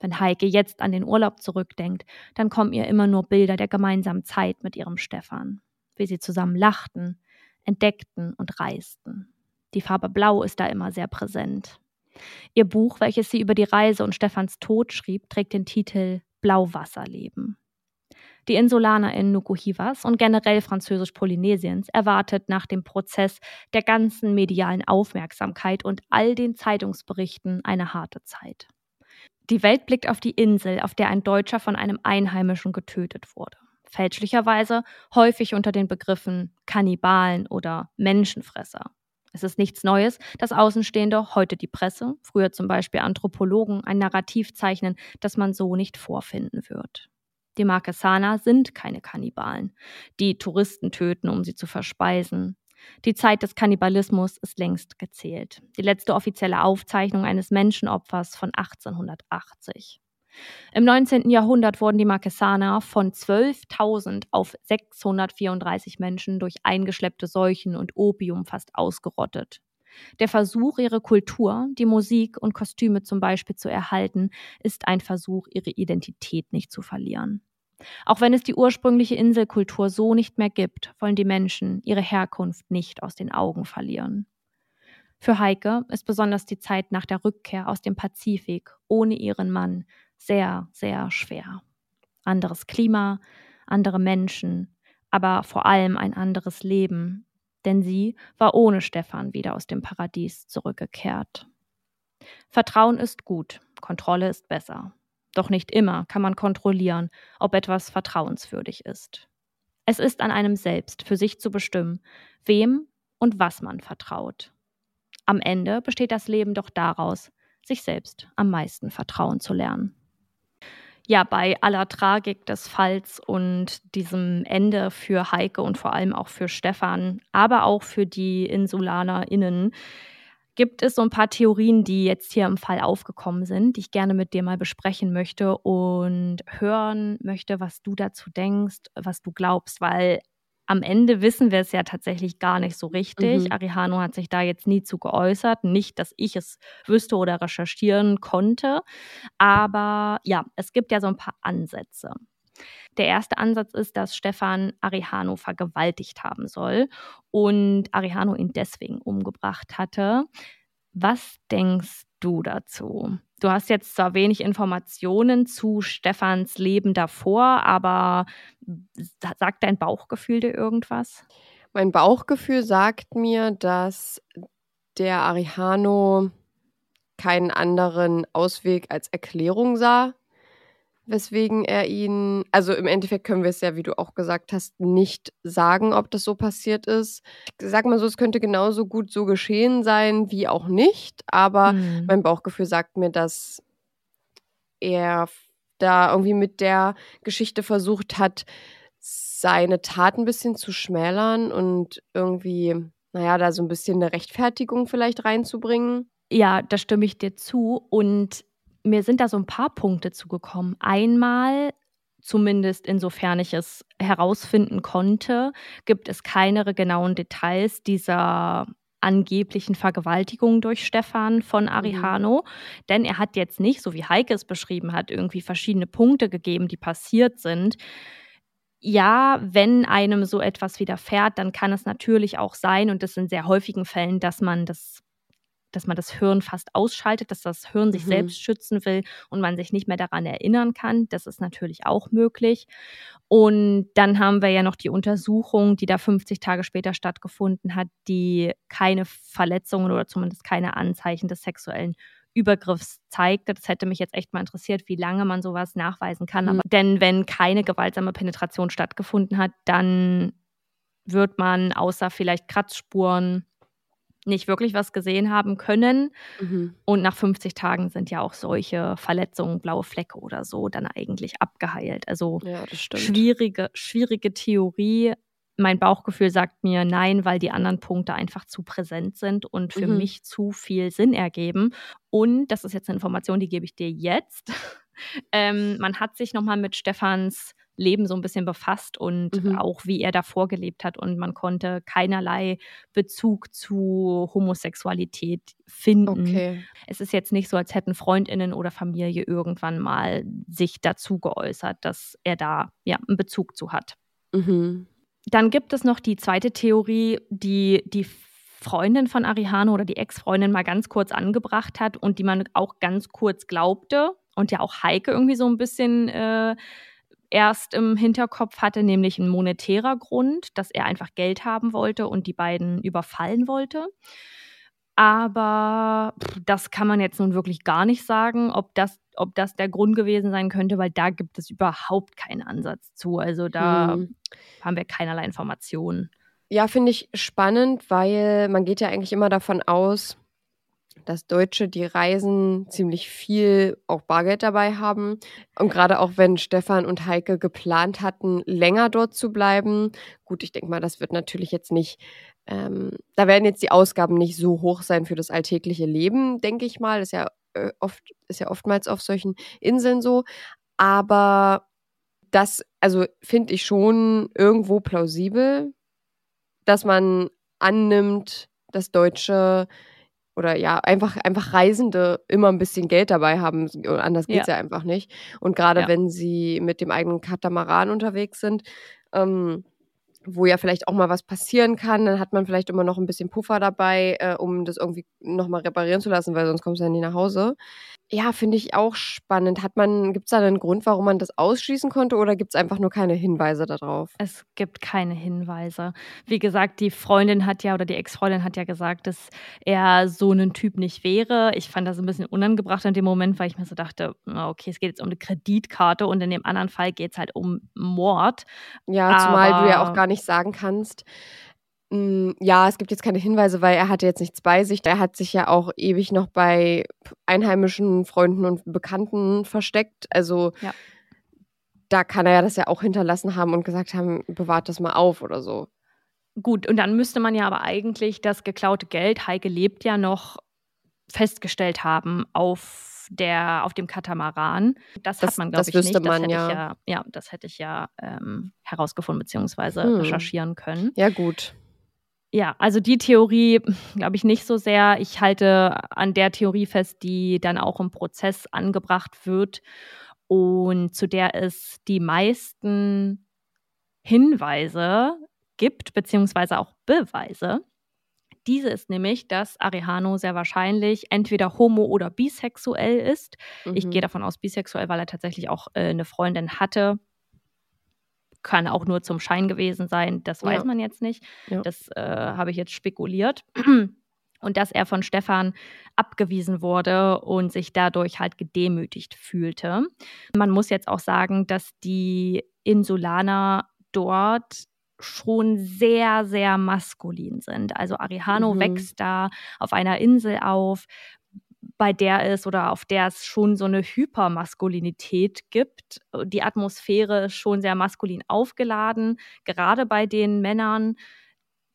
Wenn Heike jetzt an den Urlaub zurückdenkt, dann kommen ihr immer nur Bilder der gemeinsamen Zeit mit ihrem Stefan, wie sie zusammen lachten, entdeckten und reisten. Die Farbe Blau ist da immer sehr präsent. Ihr Buch, welches sie über die Reise und Stefans Tod schrieb, trägt den Titel Blauwasserleben. Die Insulaner in Nukuhivas und generell Französisch-Polynesiens erwartet nach dem Prozess der ganzen medialen Aufmerksamkeit und all den Zeitungsberichten eine harte Zeit. Die Welt blickt auf die Insel, auf der ein Deutscher von einem Einheimischen getötet wurde. fälschlicherweise häufig unter den Begriffen Kannibalen oder Menschenfresser. Es ist nichts Neues, dass Außenstehende, heute die Presse, früher zum Beispiel Anthropologen, ein Narrativ zeichnen, das man so nicht vorfinden wird. Die Marquesaner sind keine Kannibalen, die Touristen töten, um sie zu verspeisen. Die Zeit des Kannibalismus ist längst gezählt. Die letzte offizielle Aufzeichnung eines Menschenopfers von 1880. Im 19. Jahrhundert wurden die Marquesaner von 12.000 auf 634 Menschen durch eingeschleppte Seuchen und Opium fast ausgerottet. Der Versuch, ihre Kultur, die Musik und Kostüme zum Beispiel zu erhalten, ist ein Versuch, ihre Identität nicht zu verlieren. Auch wenn es die ursprüngliche Inselkultur so nicht mehr gibt, wollen die Menschen ihre Herkunft nicht aus den Augen verlieren. Für Heike ist besonders die Zeit nach der Rückkehr aus dem Pazifik ohne ihren Mann sehr, sehr schwer. Anderes Klima, andere Menschen, aber vor allem ein anderes Leben, denn sie war ohne Stefan wieder aus dem Paradies zurückgekehrt. Vertrauen ist gut, Kontrolle ist besser. Doch nicht immer kann man kontrollieren, ob etwas vertrauenswürdig ist. Es ist an einem selbst, für sich zu bestimmen, wem und was man vertraut. Am Ende besteht das Leben doch daraus, sich selbst am meisten vertrauen zu lernen. Ja, bei aller Tragik des Falls und diesem Ende für Heike und vor allem auch für Stefan, aber auch für die InsulanerInnen, gibt es so ein paar Theorien, die jetzt hier im Fall aufgekommen sind, die ich gerne mit dir mal besprechen möchte und hören möchte, was du dazu denkst, was du glaubst, weil am Ende wissen wir es ja tatsächlich gar nicht so richtig. Mhm. Arihano hat sich da jetzt nie zu geäußert. Nicht, dass ich es wüsste oder recherchieren konnte. Aber ja, es gibt ja so ein paar Ansätze. Der erste Ansatz ist, dass Stefan Arihano vergewaltigt haben soll und Arihano ihn deswegen umgebracht hatte. Was denkst du dazu? Du hast jetzt zwar wenig Informationen zu Stefans Leben davor, aber sagt dein Bauchgefühl dir irgendwas? Mein Bauchgefühl sagt mir, dass der Arihano keinen anderen Ausweg als Erklärung sah weswegen er ihn, also im Endeffekt können wir es ja, wie du auch gesagt hast, nicht sagen, ob das so passiert ist. Ich sag mal so, es könnte genauso gut so geschehen sein, wie auch nicht, aber mhm. mein Bauchgefühl sagt mir, dass er da irgendwie mit der Geschichte versucht hat, seine Tat ein bisschen zu schmälern und irgendwie, naja, da so ein bisschen eine Rechtfertigung vielleicht reinzubringen. Ja, da stimme ich dir zu. Und mir sind da so ein paar Punkte zugekommen. Einmal, zumindest insofern ich es herausfinden konnte, gibt es keine genauen Details dieser angeblichen Vergewaltigung durch Stefan von. Arihano. Mhm. Denn er hat jetzt nicht, so wie Heike es beschrieben hat, irgendwie verschiedene Punkte gegeben, die passiert sind. Ja, wenn einem so etwas widerfährt, dann kann es natürlich auch sein, und das in sehr häufigen Fällen, dass man das dass man das Hirn fast ausschaltet, dass das Hirn sich mhm. selbst schützen will und man sich nicht mehr daran erinnern kann. Das ist natürlich auch möglich. Und dann haben wir ja noch die Untersuchung, die da 50 Tage später stattgefunden hat, die keine Verletzungen oder zumindest keine Anzeichen des sexuellen Übergriffs zeigte. Das hätte mich jetzt echt mal interessiert, wie lange man sowas nachweisen kann. Mhm. Aber, denn wenn keine gewaltsame Penetration stattgefunden hat, dann wird man außer vielleicht Kratzspuren nicht wirklich was gesehen haben können. Mhm. Und nach 50 Tagen sind ja auch solche Verletzungen, blaue Flecke oder so, dann eigentlich abgeheilt. Also ja, schwierige, schwierige Theorie. Mein Bauchgefühl sagt mir nein, weil die anderen Punkte einfach zu präsent sind und für mhm. mich zu viel Sinn ergeben. Und das ist jetzt eine Information, die gebe ich dir jetzt. ähm, man hat sich nochmal mit Stefans Leben so ein bisschen befasst und mhm. auch wie er davor gelebt hat und man konnte keinerlei Bezug zu Homosexualität finden. Okay. Es ist jetzt nicht so, als hätten Freundinnen oder Familie irgendwann mal sich dazu geäußert, dass er da ja einen Bezug zu hat. Mhm. Dann gibt es noch die zweite Theorie, die die Freundin von Arihano oder die Ex-Freundin mal ganz kurz angebracht hat und die man auch ganz kurz glaubte und ja auch Heike irgendwie so ein bisschen äh, erst im Hinterkopf hatte, nämlich ein monetärer Grund, dass er einfach Geld haben wollte und die beiden überfallen wollte. Aber das kann man jetzt nun wirklich gar nicht sagen, ob das, ob das der Grund gewesen sein könnte, weil da gibt es überhaupt keinen Ansatz zu. Also da Hm. haben wir keinerlei Informationen. Ja, finde ich spannend, weil man geht ja eigentlich immer davon aus, dass Deutsche, die reisen, ziemlich viel auch Bargeld dabei haben. Und gerade auch wenn Stefan und Heike geplant hatten, länger dort zu bleiben. Gut, ich denke mal, das wird natürlich jetzt nicht, ähm, da werden jetzt die Ausgaben nicht so hoch sein für das alltägliche Leben, denke ich mal. Ist ja äh, oft, ist ja oftmals auf solchen Inseln so. Aber das, also finde ich schon irgendwo plausibel, dass man annimmt, dass Deutsche oder ja, einfach, einfach Reisende immer ein bisschen Geld dabei haben. Anders geht es ja. Ja. einfach nicht. Und gerade Ja. wenn sie mit dem eigenen Katamaran unterwegs sind, ähm, wo ja vielleicht auch mal was passieren kann, dann hat man vielleicht immer noch ein bisschen Puffer dabei, äh, um das irgendwie nochmal reparieren zu lassen, weil sonst kommst du ja nie nach Hause. Ja, finde ich auch spannend. Hat man, gibt es da einen Grund, warum man das ausschließen konnte oder gibt es einfach nur keine Hinweise darauf? Es gibt keine Hinweise. Wie gesagt, die Freundin hat ja oder die Ex-Freundin hat ja gesagt, dass er so ein Typ nicht wäre. Ich fand das ein bisschen unangebracht in dem Moment, weil ich mir so dachte, okay, es geht jetzt um eine Kreditkarte und in dem anderen Fall geht es halt um Mord. Ja, zumal du ja auch gar nicht sagen kannst, ja, es gibt jetzt keine Hinweise, weil er hatte jetzt nichts bei sich. Er hat sich ja auch ewig noch bei einheimischen Freunden und Bekannten versteckt. Also Ja. da kann er ja das ja auch hinterlassen haben und gesagt haben, bewahrt das mal auf oder so. Gut, und dann müsste man ja aber eigentlich das geklaute Geld, Heike lebt ja noch, festgestellt haben auf der, auf dem Katamaran. Das, Das- hat man, das glaube ich, nicht. Das man, hätte ja. ich ja, ja, das hätte ich ja ähm, herausgefunden bzw. Hm. recherchieren können. Ja, gut. Ja, also die Theorie glaube ich nicht so sehr. Ich halte an der Theorie fest, die dann auch im Prozess angebracht wird und zu der es die meisten Hinweise gibt, beziehungsweise auch Beweise. Diese ist nämlich, dass Arehano sehr wahrscheinlich entweder homo- oder bisexuell ist. Ich Mhm. gehe davon aus, bisexuell, weil er tatsächlich auch äh, eine Freundin hatte. Kann auch nur zum Schein gewesen sein, das weiß Ja. man jetzt nicht. Ja. Das äh, habe ich jetzt spekuliert. Und dass er von Stefan abgewiesen wurde und sich dadurch halt gedemütigt fühlte. Man muss jetzt auch sagen, dass die Insulaner dort schon sehr, sehr maskulin sind. Also Arihano Mhm. wächst da auf einer Insel auf, bei der es oder auf der es schon so eine Hypermaskulinität gibt. Die Atmosphäre ist schon sehr maskulin aufgeladen, gerade bei den Männern.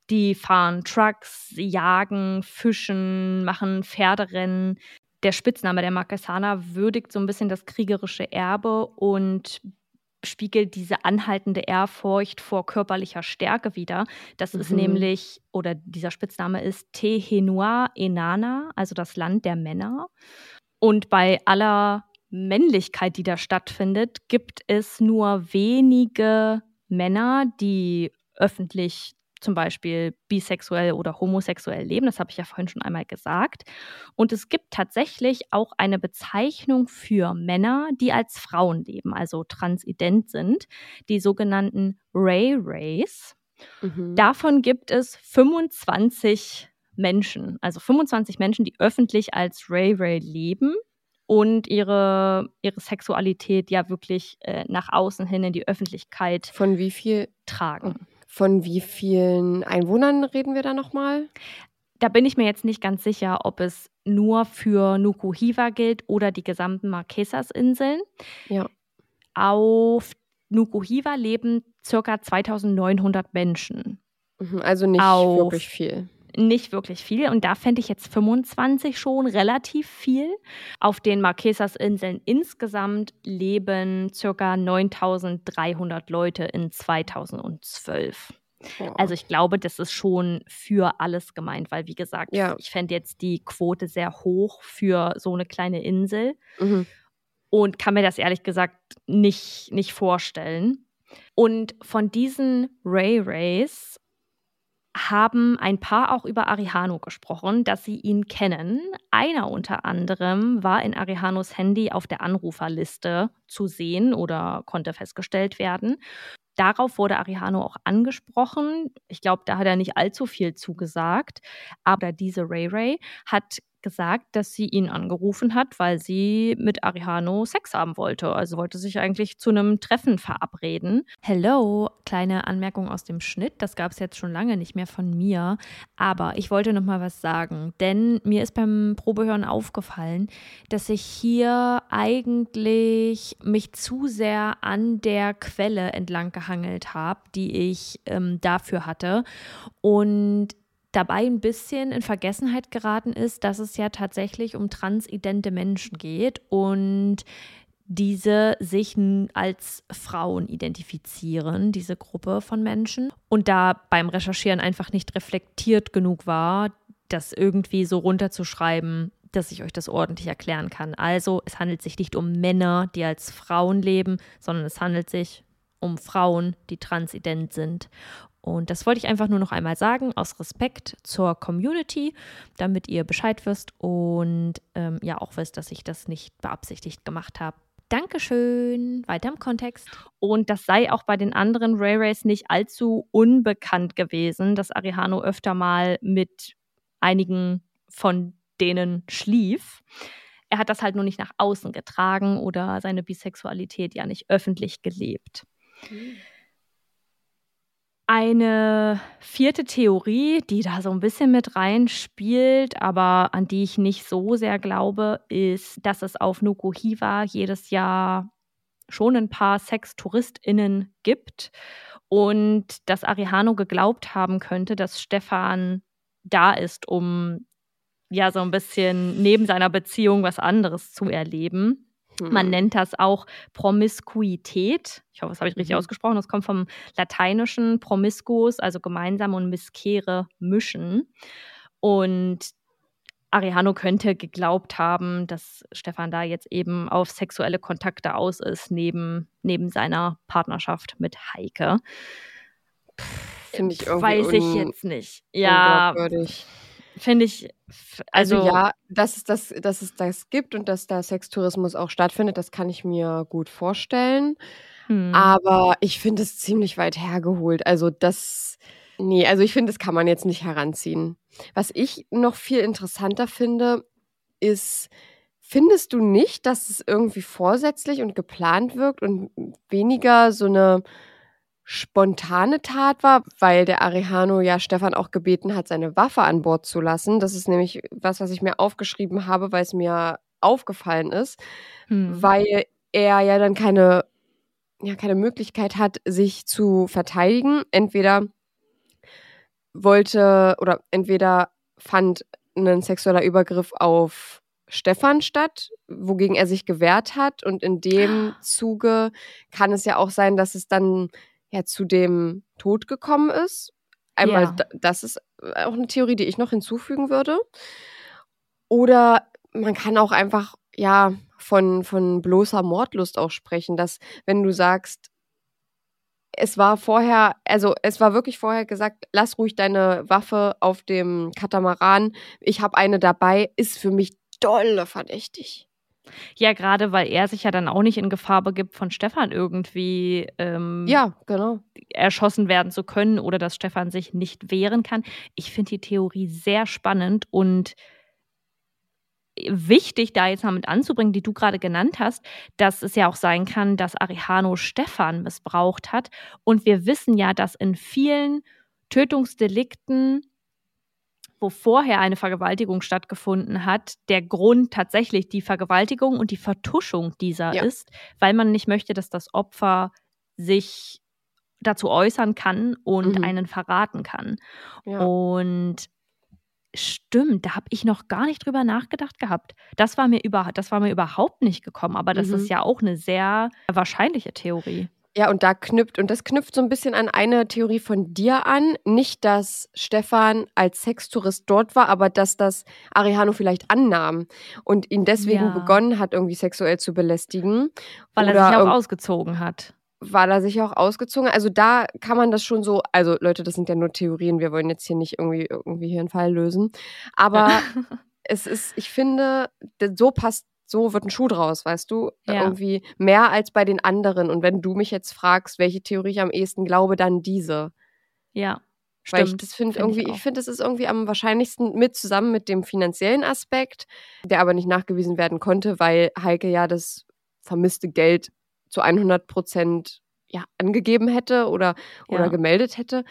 Die fahren Trucks, jagen, fischen, machen Pferderennen. Der Spitzname der Marquesana würdigt so ein bisschen das kriegerische Erbe und spiegelt diese anhaltende Ehrfurcht vor körperlicher Stärke wider. Das ist Mhm. nämlich, oder dieser Spitzname ist Tehenua Enana, also das Land der Männer. Und bei aller Männlichkeit, die da stattfindet, gibt es nur wenige Männer, die öffentlich zum Beispiel bisexuell oder homosexuell leben. Das habe ich ja vorhin schon einmal gesagt. Und es gibt tatsächlich auch eine Bezeichnung für Männer, die als Frauen leben, also transident sind, die sogenannten Ray Rays. Mhm. Davon gibt es 25 Menschen, also 25 Menschen, die öffentlich als Ray Ray leben und ihre, ihre Sexualität ja wirklich äh, nach außen hin in die Öffentlichkeit Von wie viel, tragen. Von wie vielen Einwohnern reden wir da nochmal? Da bin ich mir jetzt nicht ganz sicher, ob es nur für Nukuhiva gilt oder die gesamten Marquesas-Inseln. Ja. Auf Nukuhiva leben ca. 2900 Menschen. Mhm, Also nicht Auf- wirklich viel. Nicht wirklich viel. Und da fände ich jetzt 25 schon relativ viel. Auf den Marquesas-Inseln insgesamt leben ca. 9300 Leute in 2012. Boah. Also ich glaube, das ist schon für alles gemeint, weil wie gesagt, Ja. ich fände jetzt die Quote sehr hoch für so eine kleine Insel Mhm. und kann mir das ehrlich gesagt nicht, nicht vorstellen. Und von diesen Ray Rays haben ein paar auch über Arihano gesprochen, dass sie ihn kennen. Einer unter anderem war in Arihanos Handy auf der Anruferliste zu sehen oder konnte festgestellt werden. darauf wurde Arihano auch angesprochen. Ich glaube, da hat er nicht allzu viel zugesagt. Aber diese Ray Ray hat gesagt, dass sie ihn angerufen hat, weil sie mit Arihano Sex haben wollte. Also wollte sich eigentlich zu einem Treffen verabreden. Hello, kleine Anmerkung aus dem Schnitt. Das gab es jetzt schon lange nicht mehr von mir. Aber ich wollte noch mal was sagen, denn mir ist beim Probehören aufgefallen, dass ich hier eigentlich mich zu sehr an der Quelle entlang gehangelt habe, die ich ähm, dafür hatte. Und dabei ein bisschen in Vergessenheit geraten ist, dass es ja tatsächlich um transidente Menschen geht und diese sich als Frauen identifizieren, diese Gruppe von Menschen. Und da beim Recherchieren einfach nicht reflektiert genug war, das irgendwie so runterzuschreiben, dass ich euch das ordentlich erklären kann. Also es handelt sich nicht um Männer, die als Frauen leben, sondern es handelt sich um Frauen, die transident sind. Und das wollte ich einfach nur noch einmal sagen, aus Respekt zur Community, damit ihr Bescheid wisst und ähm, ja auch wisst, dass ich das nicht beabsichtigt gemacht habe. Dankeschön. Weiter im Kontext. Und das sei auch bei den anderen Ray Rays nicht allzu unbekannt gewesen, dass Arihano öfter mal mit einigen von denen schlief. Er hat das halt nur nicht nach außen getragen oder seine Bisexualität ja nicht öffentlich gelebt. Mhm. Eine vierte Theorie, die da so ein bisschen mit reinspielt, aber an die ich nicht so sehr glaube, ist, dass es auf Nukuhiva jedes Jahr schon ein paar Sextouristinnen gibt und dass Arihano geglaubt haben könnte, dass Stefan da ist, um ja so ein bisschen neben seiner Beziehung was anderes zu erleben. Man mhm. nennt das auch Promiskuität. Ich hoffe, das habe ich richtig mhm. ausgesprochen. Das kommt vom lateinischen promiscuus, also gemeinsam und miskere mischen. Und Arihano könnte geglaubt haben, dass Stefan da jetzt eben auf sexuelle Kontakte aus ist, neben, neben seiner Partnerschaft mit Heike. Finde ich irgendwie Weiß ich jetzt nicht. Ja, finde ich. Also, also, ja, dass es, das, dass es das gibt und dass da Sextourismus auch stattfindet, das kann ich mir gut vorstellen. Hm. Aber ich finde es ziemlich weit hergeholt. Also das, nee, also ich finde, das kann man jetzt nicht heranziehen. Was ich noch viel interessanter finde, ist, findest du nicht, dass es irgendwie vorsätzlich und geplant wirkt und weniger so eine spontane Tat war, weil der Arihano ja Stefan auch gebeten hat, seine Waffe an Bord zu lassen. Das ist nämlich was, was ich mir aufgeschrieben habe, weil es mir aufgefallen ist, hm. weil er ja dann keine, ja, keine Möglichkeit hat, sich zu verteidigen. Entweder wollte oder entweder fand ein sexueller Übergriff auf Stefan statt, wogegen er sich gewehrt hat. Und in dem Zuge kann es ja auch sein, dass es dann ja zu dem Tod gekommen ist. Einmal, ja. das ist auch eine Theorie, die ich noch hinzufügen würde. Oder man kann auch einfach, ja, von, von bloßer Mordlust auch sprechen, dass wenn du sagst, es war vorher, also es war wirklich vorher gesagt, lass ruhig deine Waffe auf dem Katamaran, ich habe eine dabei, ist für mich dolle verdächtig. Ja, gerade weil er sich ja dann auch nicht in Gefahr begibt, von Stefan irgendwie ähm, ja, genau. erschossen werden zu können oder dass Stefan sich nicht wehren kann. Ich finde die Theorie sehr spannend und wichtig, da jetzt mal mit anzubringen, die du gerade genannt hast, dass es ja auch sein kann, dass Arihano Stefan missbraucht hat. Und wir wissen ja, dass in vielen Tötungsdelikten wo vorher eine Vergewaltigung stattgefunden hat, der Grund tatsächlich die Vergewaltigung und die Vertuschung dieser ja. ist, weil man nicht möchte, dass das Opfer sich dazu äußern kann und mhm. einen verraten kann. Ja. Und stimmt, da habe ich noch gar nicht drüber nachgedacht gehabt. Das war mir über, das war mir überhaupt nicht gekommen, aber das mhm. ist ja auch eine sehr wahrscheinliche Theorie. Ja, und da knüpft, und das knüpft so ein bisschen an eine Theorie von dir an. Nicht, dass Stefan als Sextourist dort war, aber dass das Arihano vielleicht annahm und ihn deswegen ja. begonnen hat, irgendwie sexuell zu belästigen. Weil er sich auch ausgezogen hat. Weil er sich auch ausgezogen hat. Also da kann man das schon so, also Leute, das sind ja nur Theorien, wir wollen jetzt hier nicht irgendwie, irgendwie hier einen Fall lösen. Aber es ist, ich finde, so passt so wird ein Schuh draus, weißt du? Ja. Irgendwie mehr als bei den anderen. Und wenn du mich jetzt fragst, welche Theorie ich am ehesten glaube, dann diese. Ja. Weil ich Stimmt, das finde find ich irgendwie, ich, auch. finde, es ist irgendwie am wahrscheinlichsten mit zusammen mit dem finanziellen Aspekt, der aber nicht nachgewiesen werden konnte, weil Heike ja das vermisste Geld zu 100 Prozent ja, angegeben hätte oder, oder Ja. gemeldet hätte.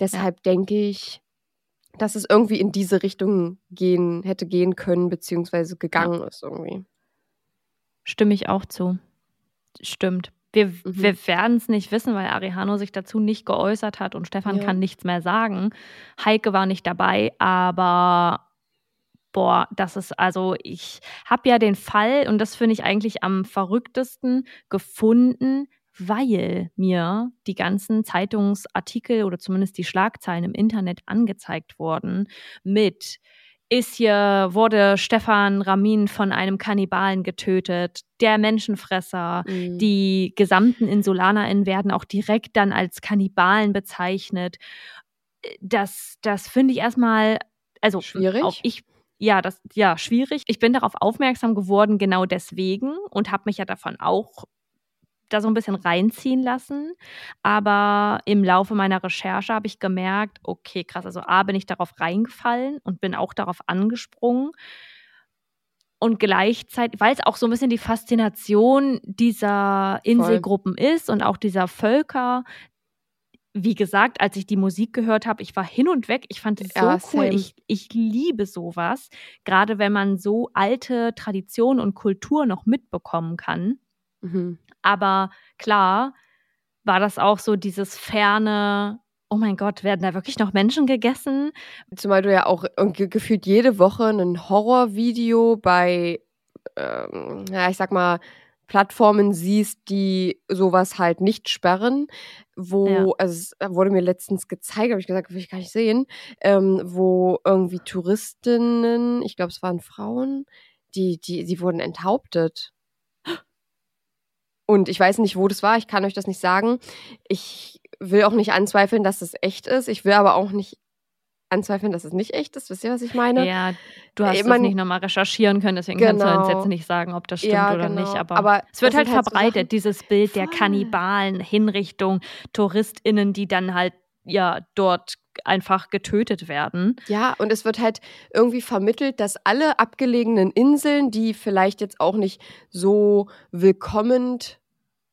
Deshalb denke ich, dass es irgendwie in diese Richtung gehen, hätte gehen können, beziehungsweise gegangen ist irgendwie. Stimme ich auch zu. Stimmt. Wir, Mhm. wir werden es nicht wissen, weil Arihano sich dazu nicht geäußert hat und Stefan Ja. kann nichts mehr sagen. Heike war nicht dabei, aber boah, das ist also, ich habe ja den Fall, und das finde ich eigentlich am verrücktesten, gefunden, weil mir die ganzen Zeitungsartikel oder zumindest die Schlagzeilen im Internet angezeigt wurden mit ist hier, wurde Stefan Ramin von einem Kannibalen getötet, der Menschenfresser, Mhm. die gesamten InsulanerInnen werden auch direkt dann als Kannibalen bezeichnet. Das, das finde ich erstmal, also Schwierig? auch ich, ja, das, ja, schwierig. Ich bin darauf aufmerksam geworden, genau deswegen und habe mich ja davon auch da so ein bisschen reinziehen lassen. Aber im Laufe meiner Recherche habe ich gemerkt, okay, krass, also A, bin ich darauf reingefallen und bin auch darauf angesprungen. Und gleichzeitig, weil es auch so ein bisschen die Faszination dieser Inselgruppen ist und auch dieser Völker. Wie gesagt, als ich die Musik gehört habe, ich war hin und weg. Ich fand es so Ja, cool. Ich, ich liebe sowas. Gerade wenn man so alte Tradition und Kultur noch mitbekommen kann. Mhm. Aber klar war das auch so dieses ferne, oh mein Gott, werden da wirklich noch Menschen gegessen? Zumal du ja auch gefühlt jede Woche ein Horrorvideo bei, ähm, ja, ich sag mal, Plattformen siehst, die sowas halt nicht sperren, wo, Ja. also es wurde mir letztens gezeigt, habe ich gesagt, will ich gar nicht sehen, ähm, wo irgendwie Touristinnen, ich glaube, es waren Frauen, die, die, die wurden enthauptet. Und ich weiß nicht, wo das war, ich kann euch das nicht sagen. Ich will auch nicht anzweifeln, dass das echt ist. Ich will aber auch nicht anzweifeln, dass es nicht echt ist. Wisst ihr, was ich meine? Ja, du hast Äh, es man- nicht nochmal recherchieren können, deswegen kannst du uns Genau. jetzt nicht sagen, ob das stimmt Ja, oder genau. nicht. Aber, Aber es wird halt sind halt so verbreitet, dieses Bild der. Kannibalen, Hinrichtung, TouristInnen, die dann halt ja dort einfach getötet werden. Ja, und es wird halt irgendwie vermittelt, dass alle abgelegenen Inseln, die vielleicht jetzt auch nicht so willkommen,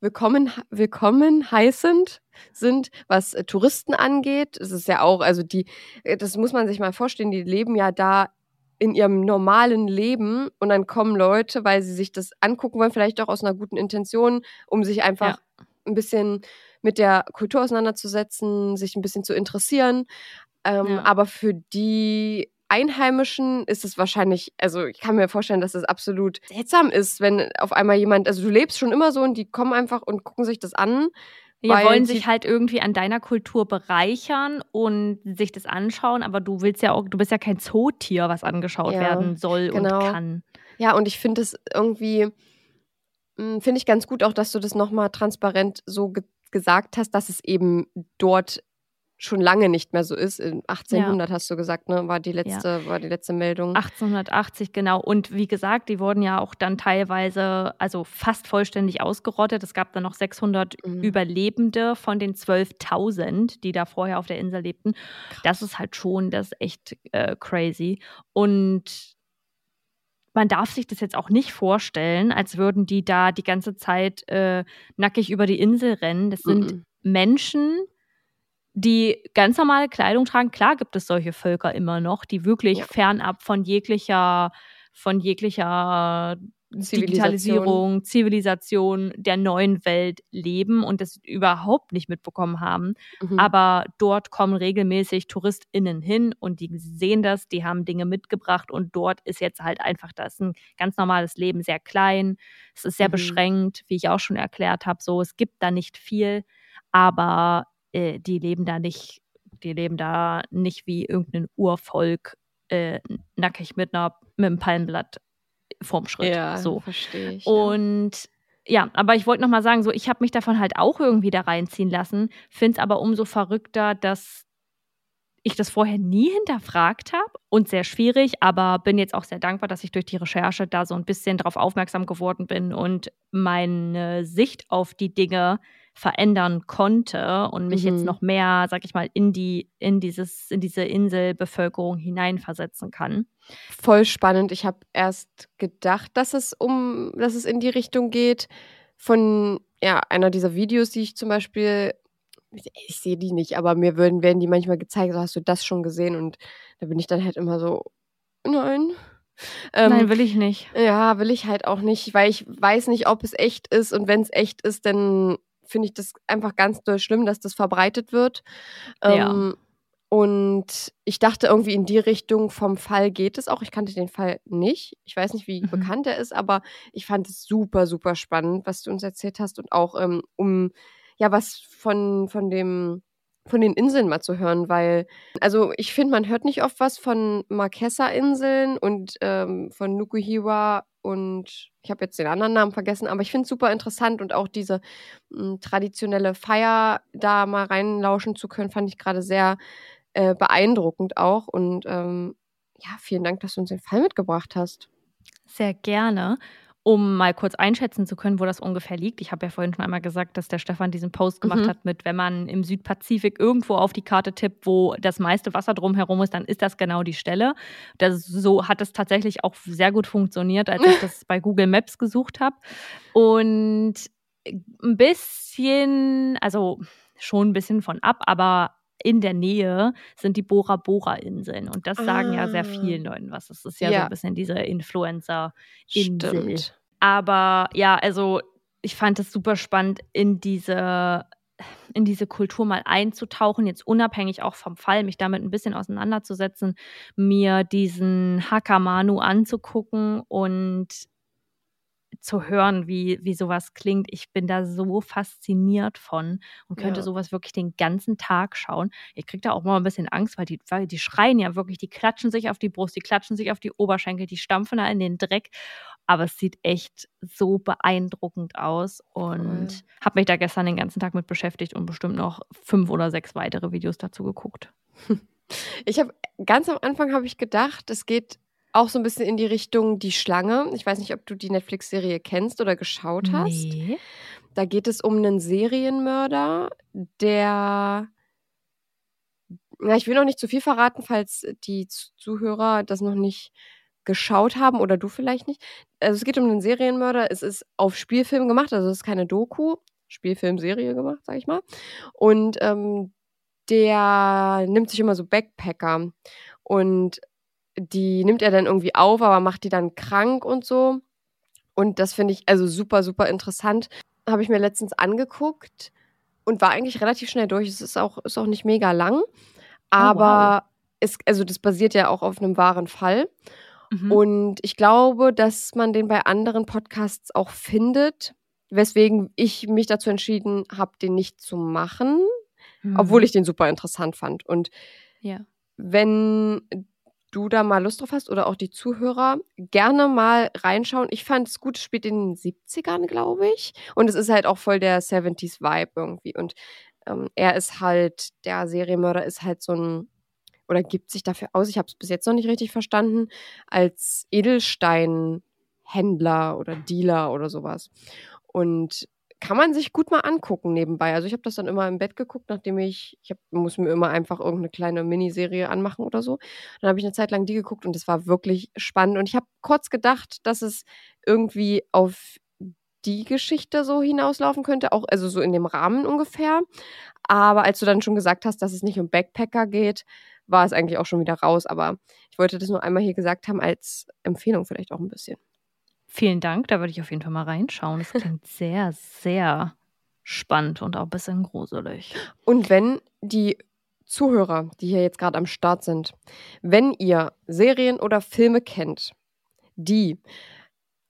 willkommen, willkommen heißend sind, was äh, Touristen angeht. Es ist ja auch, also die, äh, das muss man sich mal vorstellen, die leben ja da in ihrem normalen Leben und dann kommen Leute, weil sie sich das angucken wollen, vielleicht auch aus einer guten Intention, um sich einfach ein bisschen mit der Kultur auseinanderzusetzen, sich ein bisschen zu interessieren. Ähm, Ja. Aber für die Einheimischen ist es wahrscheinlich, also ich kann mir vorstellen, dass es absolut seltsam ist, wenn auf einmal jemand, also du lebst schon immer so und die kommen einfach und gucken sich das an. Die wollen sich halt irgendwie an deiner Kultur bereichern und sich das anschauen, aber du willst ja auch, du bist ja kein Zootier, was angeschaut Ja, werden soll genau. und kann. Ja, und ich finde es irgendwie, mh, finde ich ganz gut auch, dass du das nochmal transparent so ge gesagt hast, dass es eben dort schon lange nicht mehr so ist. In 1800 hast du gesagt, ne, war die letzte, war die letzte Meldung. 1880, genau. Und wie gesagt, die wurden ja auch dann teilweise, also fast vollständig ausgerottet. Es gab dann noch 600 Mhm. Überlebende von den 12.000, die da vorher auf der Insel lebten. Das ist halt schon, das ist echt äh, crazy. Und man darf sich das jetzt auch nicht vorstellen, als würden die da die ganze Zeit äh, nackig über die Insel rennen. Das sind Mhm. Menschen, die ganz normale Kleidung tragen. Klar gibt es solche Völker immer noch, die wirklich Ja. fernab von jeglicher, von jeglicher Zivilisation. Digitalisierung, Zivilisation der neuen Welt leben und das überhaupt nicht mitbekommen haben. Mhm. Aber dort kommen regelmäßig TouristInnen hin und die sehen das, die haben Dinge mitgebracht und dort ist jetzt halt einfach das ein ganz normales Leben, sehr klein. Es ist sehr Mhm. beschränkt, wie ich auch schon erklärt habe. So, es gibt da nicht viel, aber äh, die leben da nicht, die leben da nicht wie irgendein Urvolk äh, nackig mit einer mit einem Palmblatt vorm Schritt. ja, So. verstehe ich. ja. Und ja, aber ich wollte noch mal sagen, so ich habe mich davon halt auch irgendwie da reinziehen lassen, finde es aber umso verrückter, dass ich das vorher nie hinterfragt habe und sehr schwierig, aber bin jetzt auch sehr dankbar, dass ich durch die Recherche da so ein bisschen darauf aufmerksam geworden bin und meine Sicht auf die Dinge verändern konnte und mich Mhm. jetzt noch mehr, sag ich mal, in die, in dieses, in diese Inselbevölkerung hineinversetzen kann. Voll spannend. Ich habe erst gedacht, dass es um, dass es in die Richtung geht von ja, einer dieser Videos, die ich zum Beispiel, ich, sehe die nicht, aber mir würden, werden die manchmal gezeigt, so hast du das schon gesehen? Und da bin ich dann halt immer so, nein. Ähm, Nein, will ich nicht. Ja, will ich halt auch nicht, weil ich weiß nicht, ob es echt ist. Und wenn es echt ist, dann finde ich das einfach ganz doll schlimm, dass das verbreitet wird. Ja. Ähm, und ich dachte irgendwie in die Richtung vom Fall geht es auch. Ich kannte den Fall nicht. Ich weiß nicht, wie Mhm. bekannt er ist, aber ich fand es super, super spannend, was du uns erzählt hast und auch ähm, um ja was von, von dem von den Inseln mal zu hören, weil, also ich finde, man hört nicht oft was von Marquesa-Inseln und ähm, von Nukuhiwa und ich habe jetzt den anderen Namen vergessen, aber ich finde es super interessant und auch diese m, traditionelle Feier da mal reinlauschen zu können, fand ich gerade sehr äh, beeindruckend auch und ähm, ja, vielen Dank, dass du uns den Fall mitgebracht hast. Sehr gerne. Um mal kurz einschätzen zu können, wo das ungefähr liegt. Ich habe ja vorhin schon einmal gesagt, dass der Stefan diesen Post gemacht Mhm. hat mit, wenn man im Südpazifik irgendwo auf die Karte tippt, wo das meiste Wasser drumherum ist, dann ist das genau die Stelle. Das, so hat es tatsächlich auch sehr gut funktioniert, als ich das bei Google Maps gesucht habe. Und ein bisschen, also schon ein bisschen von ab, aber in der Nähe sind die Bora Bora Inseln. Und das sagen ja sehr Ah. vielen Leuten was. Das ist ja, so Ja. ein bisschen diese Influencer-Insel. Aber ja, also ich fand es super spannend, in diese, in diese Kultur mal einzutauchen, jetzt unabhängig auch vom Fall, mich damit ein bisschen auseinanderzusetzen, mir diesen Hakamanu anzugucken und zu hören, wie, wie sowas klingt. Ich bin da so fasziniert von und könnte Ja. sowas wirklich den ganzen Tag schauen. Ich kriege da auch mal ein bisschen Angst, weil die, weil die schreien ja wirklich, die klatschen sich auf die Brust, die klatschen sich auf die Oberschenkel, die stampfen da in den Dreck. Aber es sieht echt so beeindruckend aus und Voll. habe mich da gestern den ganzen Tag mit beschäftigt und bestimmt noch fünf oder sechs weitere Videos dazu geguckt. Ich habe ganz am Anfang habe ich gedacht, es geht auch so ein bisschen in die Richtung Die Schlange. Ich weiß nicht, ob du die Netflix-Serie kennst oder geschaut hast. Nee. Da geht es um einen Serienmörder, der. Na, ich will noch nicht zu viel verraten, falls die Zuhörer das noch nicht geschaut haben oder du vielleicht nicht. Also es geht um einen Serienmörder. Es ist auf Spielfilm gemacht, also es ist keine Doku. Spielfilmserie gemacht, sag ich mal. Und ähm, der nimmt sich immer so Backpacker und die nimmt er dann irgendwie auf, aber macht die dann krank und so. Und das finde ich also super, super interessant. Habe ich mir letztens angeguckt und war eigentlich relativ schnell durch. Es ist auch, ist auch nicht mega lang. Aber es, also das basiert ja auch auf einem wahren Fall. Mhm. Und ich glaube, dass man den bei anderen Podcasts auch findet, weswegen ich mich dazu entschieden habe, den nicht zu machen, obwohl ich den super interessant fand. Und Mhm. Ja. wenn du da mal Lust drauf hast oder auch die Zuhörer, gerne mal reinschauen. Ich fand es gut, spielt in den 70ern, glaube ich. Und es ist halt auch voll der 70s Vibe irgendwie. Und ähm, er ist halt, der Serienmörder ist halt so ein, oder gibt sich dafür aus, ich habe es bis jetzt noch nicht richtig verstanden, als Edelsteinhändler oder Dealer oder sowas. Und kann man sich gut mal angucken nebenbei. Also ich habe das dann immer im Bett geguckt, nachdem ich, ich hab, muss mir immer einfach irgendeine kleine Miniserie anmachen oder so. Dann habe ich eine Zeit lang die geguckt und es war wirklich spannend. Und ich habe kurz gedacht, dass es irgendwie auf die Geschichte so hinauslaufen könnte, auch also so in dem Rahmen ungefähr. Aber als du dann schon gesagt hast, dass es nicht um Backpacker geht, war es eigentlich auch schon wieder raus. Aber ich wollte das nur einmal hier gesagt haben als Empfehlung vielleicht auch ein bisschen. Vielen Dank, da würde ich auf jeden Fall mal reinschauen. Das klingt sehr, sehr spannend und auch ein bisschen gruselig. Und wenn die Zuhörer, die hier jetzt gerade am Start sind, wenn ihr Serien oder Filme kennt, die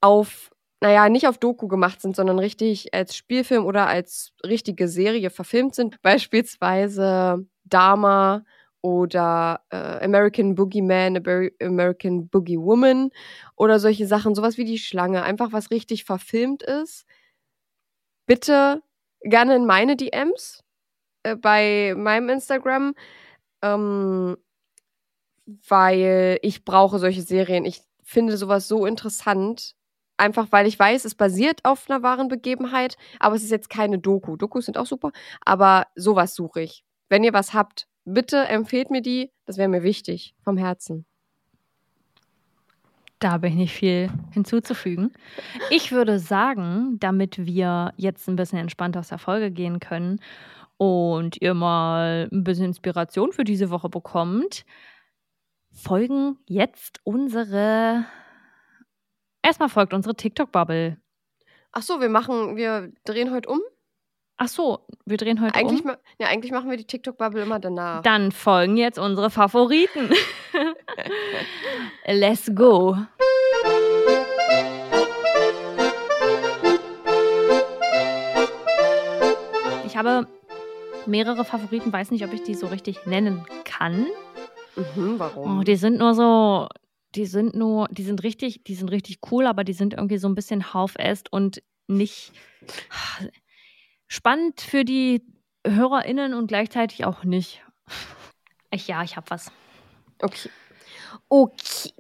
auf, naja, nicht auf Doku gemacht sind, sondern richtig als Spielfilm oder als richtige Serie verfilmt sind, beispielsweise Dama oder äh, American Boogeyman, Amer- American Boogie Woman oder solche Sachen, sowas wie die Schlange, einfach was richtig verfilmt ist, bitte gerne in meine DMs äh, bei meinem Instagram ähm, weil ich brauche solche Serien. Ich finde sowas so interessant, einfach weil ich weiß, es basiert auf einer wahren Begebenheit, aber es ist jetzt keine Doku. Dokus sind auch super, aber sowas suche ich. Wenn ihr was habt, bitte empfehlt mir die, das wäre mir wichtig, vom Herzen. Da habe ich nicht viel hinzuzufügen. Ich würde sagen, damit wir jetzt ein bisschen entspannt aus der Folge gehen können und ihr mal ein bisschen Inspiration für diese Woche bekommt, folgen jetzt unsere. Erstmal folgt unsere TikTok-Bubble. Ach so, wir machen, wir drehen heute um. Ach so, wir drehen heute Eigentlich, um. ja, eigentlich machen wir die TikTok-Bubble immer danach. Dann folgen jetzt unsere Favoriten. Let's go. Ich habe mehrere Favoriten, weiß nicht, ob ich die so richtig nennen kann. Mhm, warum? Oh, die sind nur so, die sind nur, die sind richtig, die sind richtig cool, aber die sind irgendwie so ein bisschen half-assed und nicht spannend für die HörerInnen und gleichzeitig auch nicht. Ich, ja, ich hab was. Okay. Okay.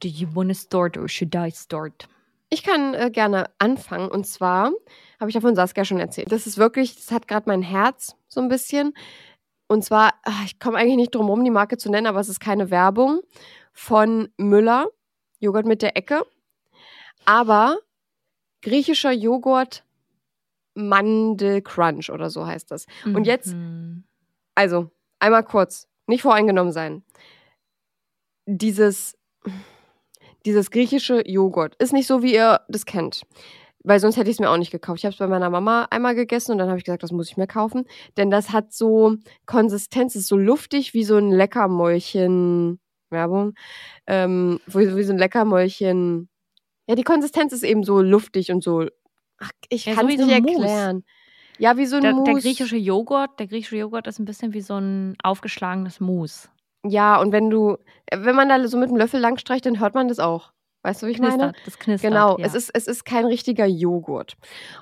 Do you wanna start or should I start? Ich kann äh, gerne anfangen. Und zwar habe ich davon Saskia schon erzählt. Das ist wirklich, das hat gerade mein Herz so ein bisschen. Und zwar, ach, ich komme eigentlich nicht drum rum, die Marke zu nennen, aber es ist keine Werbung von Müller, Joghurt mit der Ecke. Aber griechischer Joghurt Mandelcrunch oder so heißt das. Und jetzt, Mhm. also, einmal kurz, nicht voreingenommen sein. Dieses, dieses griechische Joghurt ist nicht so, wie ihr das kennt. Weil sonst hätte ich es mir auch nicht gekauft. Ich habe es bei meiner Mama einmal gegessen und dann habe ich gesagt, das muss ich mir kaufen. Denn das hat so Konsistenz, ist so luftig wie so ein Leckermäulchen. Werbung. Ähm, wie, wie so ein Leckermäulchen. Ja, die Konsistenz ist eben so luftig und so. Ach, ich Ja, kann es so nicht ein Mousse. erklären. Ja, wie so ein Der, Mousse. der griechische Joghurt, der griechische Joghurt ist ein bisschen wie so ein aufgeschlagenes Mousse. Ja, und wenn du, wenn man da so mit dem Löffel langstreicht, dann hört man das auch. Weißt du, wie ich meine? Knistert, das knistert. Genau, ja. es, ist, es ist kein richtiger Joghurt.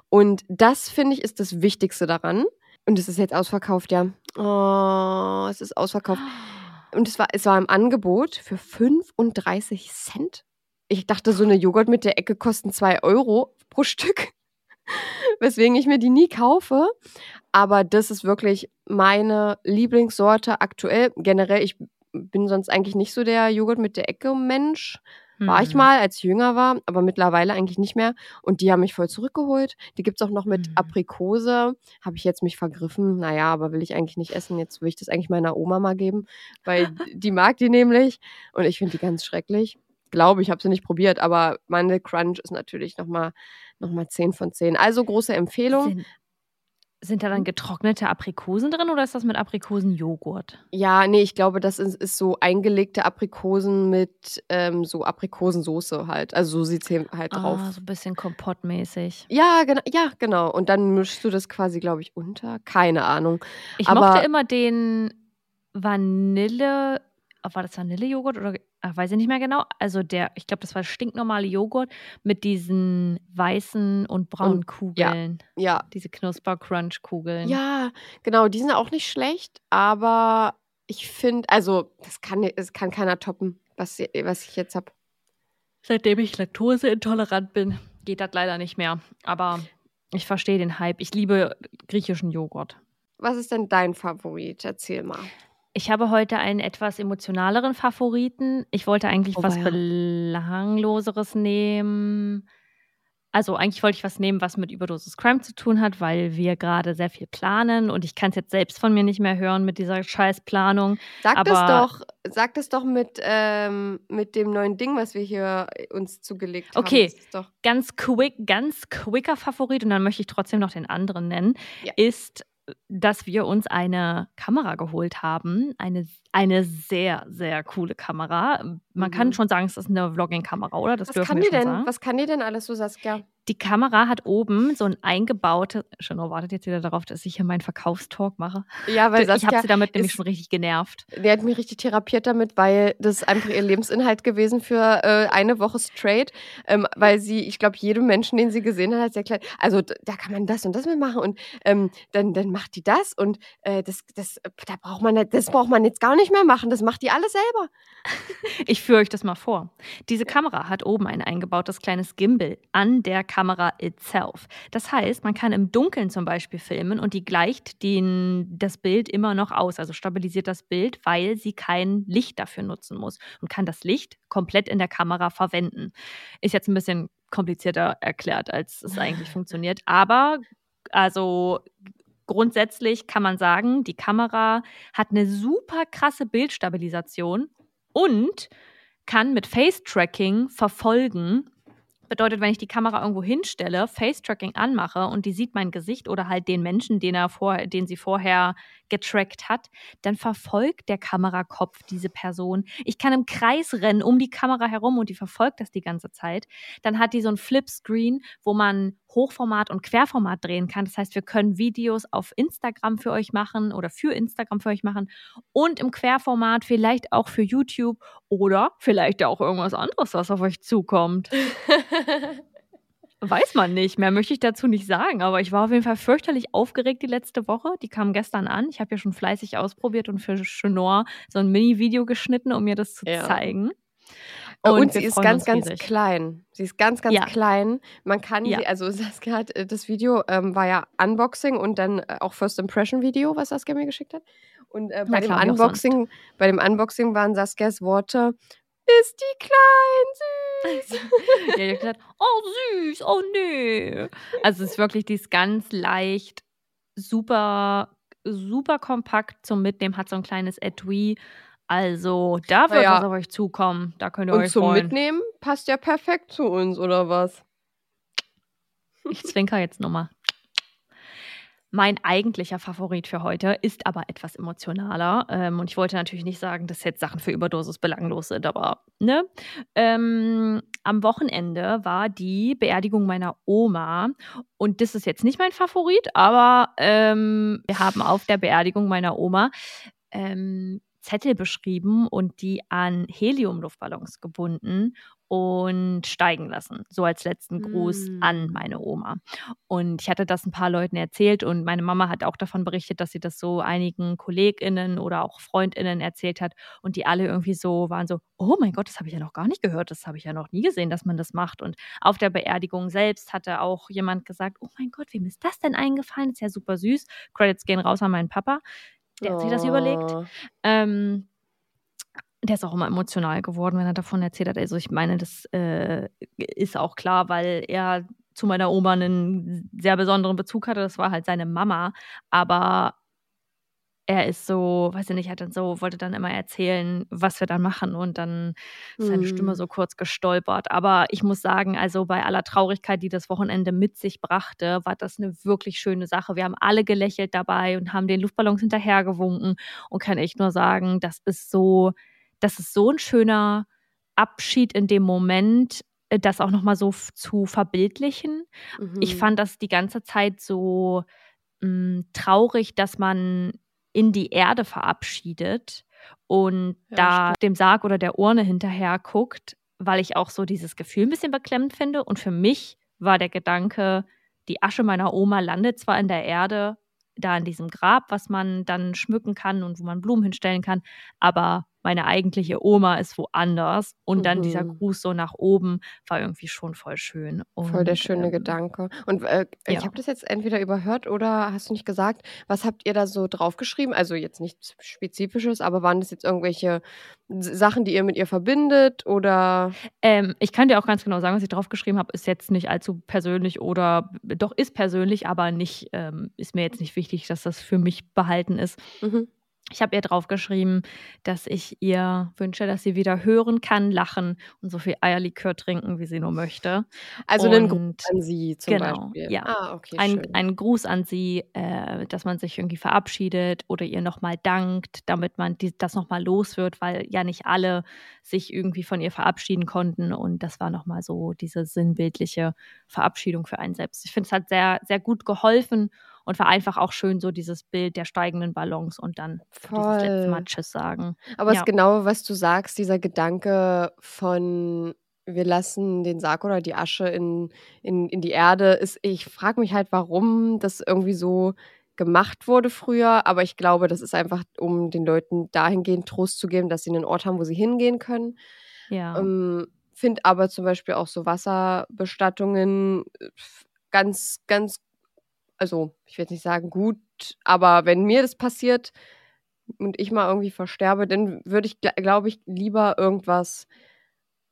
Und das, finde ich, ist das Wichtigste daran. Und es ist jetzt ausverkauft, ja. Oh, es ist ausverkauft. Und es war, es war im Angebot für 35 Cent. Ich dachte, so eine Joghurt mit der Ecke kosten 2 Euro pro Stück. Weswegen ich mir die nie kaufe. Aber das ist wirklich meine Lieblingssorte aktuell. Generell, ich bin sonst eigentlich nicht so der Joghurt mit der Ecke Mensch. War ich Hm. mal, als ich jünger war, aber mittlerweile eigentlich nicht mehr. Und die haben mich voll zurückgeholt. Die gibt es auch noch mit Mhm. Aprikose. Habe ich jetzt mich vergriffen. Naja, aber will ich eigentlich nicht essen. Jetzt will ich das eigentlich meiner Oma mal geben, weil die mag die nämlich. Und ich finde die ganz schrecklich. Glaube, ich habe sie nicht probiert, aber Mandel Crunch ist natürlich nochmal noch mal 10 von 10. Also große Empfehlung. Sind, sind da dann getrocknete Aprikosen drin oder ist das mit Aprikosenjoghurt? Ja, nee, ich glaube, das ist, ist so eingelegte Aprikosen mit ähm, so Aprikosensoße halt. Also so sieht es halt drauf. Ah, so ein bisschen kompottmäßig. Ja, genau, ja, genau. Und dann mischst du das quasi, glaube ich, unter. Keine Ahnung. Ich Aber- mochte immer den Vanille. War das Vanillejoghurt oder ach, weiß ich nicht mehr genau. Also der, ich glaube, das war stinknormale Joghurt mit diesen weißen und braunen Und- Kugeln. Ja. Diese Knusper-Crunch-Kugeln. Ja, genau. Die sind auch nicht schlecht, aber ich finde, also, das kann, das kann keiner toppen, was, was ich jetzt habe. Seitdem ich laktoseintolerant bin, geht das leider nicht mehr. Aber ich verstehe den Hype. Ich liebe griechischen Joghurt. Was ist denn dein Favorit? Erzähl mal. Ich habe heute einen etwas emotionaleren Favoriten. Ich wollte eigentlich Oh, was weia. Belangloseres nehmen. Also eigentlich wollte ich was nehmen, was mit Überdosis Crime zu tun hat, weil wir gerade sehr viel planen und ich kann es jetzt selbst von mir nicht mehr hören mit dieser Scheißplanung. Sag das Aber- doch, sag das doch mit, ähm, mit dem neuen Ding, was wir hier uns zugelegt haben. Okay. Das ist doch, Ganz quick, ganz quicker Favorit und dann möchte ich trotzdem noch den anderen nennen, Ja. ist, dass wir uns eine Kamera geholt haben. Eine, eine sehr, sehr coole Kamera. Man Mhm. kann schon sagen, es ist eine Vlogging-Kamera, oder? Das was kann die denn? sagen. Was kann die denn alles so, Saskia? die Kamera hat oben so ein eingebautes. Schon wartet jetzt wieder darauf, dass ich hier meinen Verkaufstalk mache. Ja, weil ich habe Saskia sie damit nämlich ist- schon richtig genervt. Die hat mich richtig therapiert damit, weil das ist einfach ihr Lebensinhalt gewesen für äh, eine Woche straight, ähm, weil sie, ich glaube, jedem Menschen, den sie gesehen hat, hat sie erklärt, also da kann man das und das mitmachen und ähm, dann, dann macht die das und äh, das, das, da braucht man, das braucht man jetzt gar nicht mehr machen, das macht die alles selber. Ich führe euch das mal vor. Diese Kamera hat oben ein eingebautes kleines Gimbal an der Kamera itself. Das heißt, man kann im Dunkeln zum Beispiel filmen und die gleicht den, das Bild immer noch aus, also stabilisiert das Bild, weil sie kein Licht dafür nutzen muss und kann das Licht komplett in der Kamera verwenden. Ist jetzt ein bisschen komplizierter erklärt, als es eigentlich funktioniert, aber also grundsätzlich kann man sagen, die Kamera hat eine super krasse Bildstabilisation und kann mit Face-Tracking verfolgen. Bedeutet, wenn ich die Kamera irgendwo hinstelle, Face-Tracking anmache und die sieht mein Gesicht oder halt den Menschen, den, er vor, den sie vorher getrackt hat, dann verfolgt der Kamerakopf diese Person. Ich kann im Kreis rennen um die Kamera herum und die verfolgt das die ganze Zeit. Dann hat die so ein Flip-Screen, wo man Hochformat und Querformat drehen kann. Das heißt, wir können Videos auf Instagram für euch machen oder für Instagram für euch machen und im Querformat vielleicht auch für YouTube oder vielleicht auch irgendwas anderes, was auf euch zukommt. Weiß man nicht. Mehr möchte ich dazu nicht sagen. Aber ich war auf jeden Fall fürchterlich aufgeregt die letzte Woche. Die kam gestern an. Ich habe ja schon fleißig ausprobiert und für Chenor so ein Mini-Video geschnitten, um mir das zu Ja. zeigen. Und, Und sie ist ganz, ganz riesig. klein. Sie ist ganz, ganz Ja. klein. Man kann Ja. sie, also Saskia hat äh, das Video, ähm, war ja Unboxing und dann äh, auch First Impression Video, was Saskia mir geschickt hat. Und äh, bei, dem klar. Unboxing, bei dem Unboxing waren Saskias Worte, ist die klein, süß. ja, ich gesagt, oh süß, oh nö. Also es ist wirklich, die ist ganz leicht, super, super kompakt zum Mitnehmen, hat so ein kleines Etui. Also da wird Naja. was auf euch zukommen. Da könnt ihr Und euch zum freuen. Mitnehmen passt ja perfekt zu uns, oder was? Ich zwinker jetzt nochmal. Mein eigentlicher Favorit für heute ist aber etwas emotionaler. Ähm, und ich wollte natürlich nicht sagen, dass jetzt Sachen für Überdosis belanglos sind, aber ne? Ähm, am Wochenende war die Beerdigung meiner Oma. Und das ist jetzt nicht mein Favorit, aber ähm, wir haben auf der Beerdigung meiner Oma ähm, Zettel beschrieben und die an Heliumluftballons gebunden und steigen lassen. So als letzten Gruß Mm. an meine Oma. Und ich hatte das ein paar Leuten erzählt und meine Mama hat auch davon berichtet, dass sie das so einigen KollegInnen oder auch FreundInnen erzählt hat und die alle irgendwie so waren so, oh mein Gott, das habe ich ja noch gar nicht gehört, das habe ich ja noch nie gesehen, dass man das macht. Und auf der Beerdigung selbst hatte auch jemand gesagt, oh mein Gott, wem ist das denn eingefallen? Ist ja super süß. Credits gehen raus an meinen Papa. Der hat sich das überlegt. Oh. Ähm, der ist auch immer emotional geworden, wenn er davon erzählt hat. Also ich meine, das äh, ist auch klar, weil er zu meiner Oma einen sehr besonderen Bezug hatte. Das war halt seine Mama. Aber er ist so, weiß ich nicht, hat dann so, wollte dann immer erzählen, was wir dann machen und dann ist seine Stimme Hm. so kurz gestolpert. Aber ich muss sagen, also bei aller Traurigkeit, die das Wochenende mit sich brachte, war das eine wirklich schöne Sache. Wir haben alle gelächelt dabei und haben den Luftballons hinterhergewunken und kann echt nur sagen, das ist so, das ist so ein schöner Abschied in dem Moment, äh, das auch nochmal so zu verbildlichen. Ich Mhm. fand das die ganze Zeit so mh, traurig, dass man in die Erde verabschiedet und Ja, da dem Sarg oder der Urne hinterher guckt, weil ich auch so dieses Gefühl ein bisschen beklemmend finde. Und für mich war der Gedanke, die Asche meiner Oma landet zwar in der Erde, da in diesem Grab, was man dann schmücken kann und wo man Blumen hinstellen kann, aber meine eigentliche Oma ist woanders. Und dann dieser Mhm. Gruß so nach oben war irgendwie schon voll schön. Voll der Und, schöne ähm, Gedanke. Und äh, ich ja. habe das jetzt entweder überhört oder hast du nicht gesagt, was habt ihr da so draufgeschrieben? Also jetzt nichts Spezifisches, aber waren das jetzt irgendwelche Sachen, die ihr mit ihr verbindet oder? Ähm, ich kann dir auch ganz genau sagen, was ich draufgeschrieben habe, ist jetzt nicht allzu persönlich oder doch ist persönlich, aber nicht, ähm, ist mir jetzt nicht wichtig, dass das für mich behalten ist. Mhm. Ich habe ihr draufgeschrieben, dass ich ihr wünsche, dass sie wieder hören kann, lachen und so viel Eierlikör trinken, wie sie nur möchte. Also und einen Gruß an sie zum genau, Beispiel. ja. Ah, okay, ein, ein Gruß an sie, äh, dass man sich irgendwie verabschiedet oder ihr nochmal dankt, damit man die, das nochmal los wird, weil ja nicht alle sich irgendwie von ihr verabschieden konnten. Und das war nochmal so diese sinnbildliche Verabschiedung für einen selbst. Ich finde, es hat sehr, sehr gut geholfen und war einfach auch schön so dieses Bild der steigenden Ballons und dann dieses letzte. Mal Tschüss sagen. Aber es Ja. ist genau, was du sagst, dieser Gedanke von wir lassen den Sarg oder die Asche in, in, in die Erde, ist, ich frage mich halt, warum das irgendwie so gemacht wurde früher, aber ich glaube, das ist einfach, um den Leuten dahingehend Trost zu geben, dass sie einen Ort haben, wo sie hingehen können. Ja. Ähm, Finde aber zum Beispiel auch so Wasserbestattungen äh, ganz, ganz, also ich will jetzt nicht sagen gut, aber wenn mir das passiert und ich mal irgendwie versterbe, dann würde ich, glaube ich, lieber irgendwas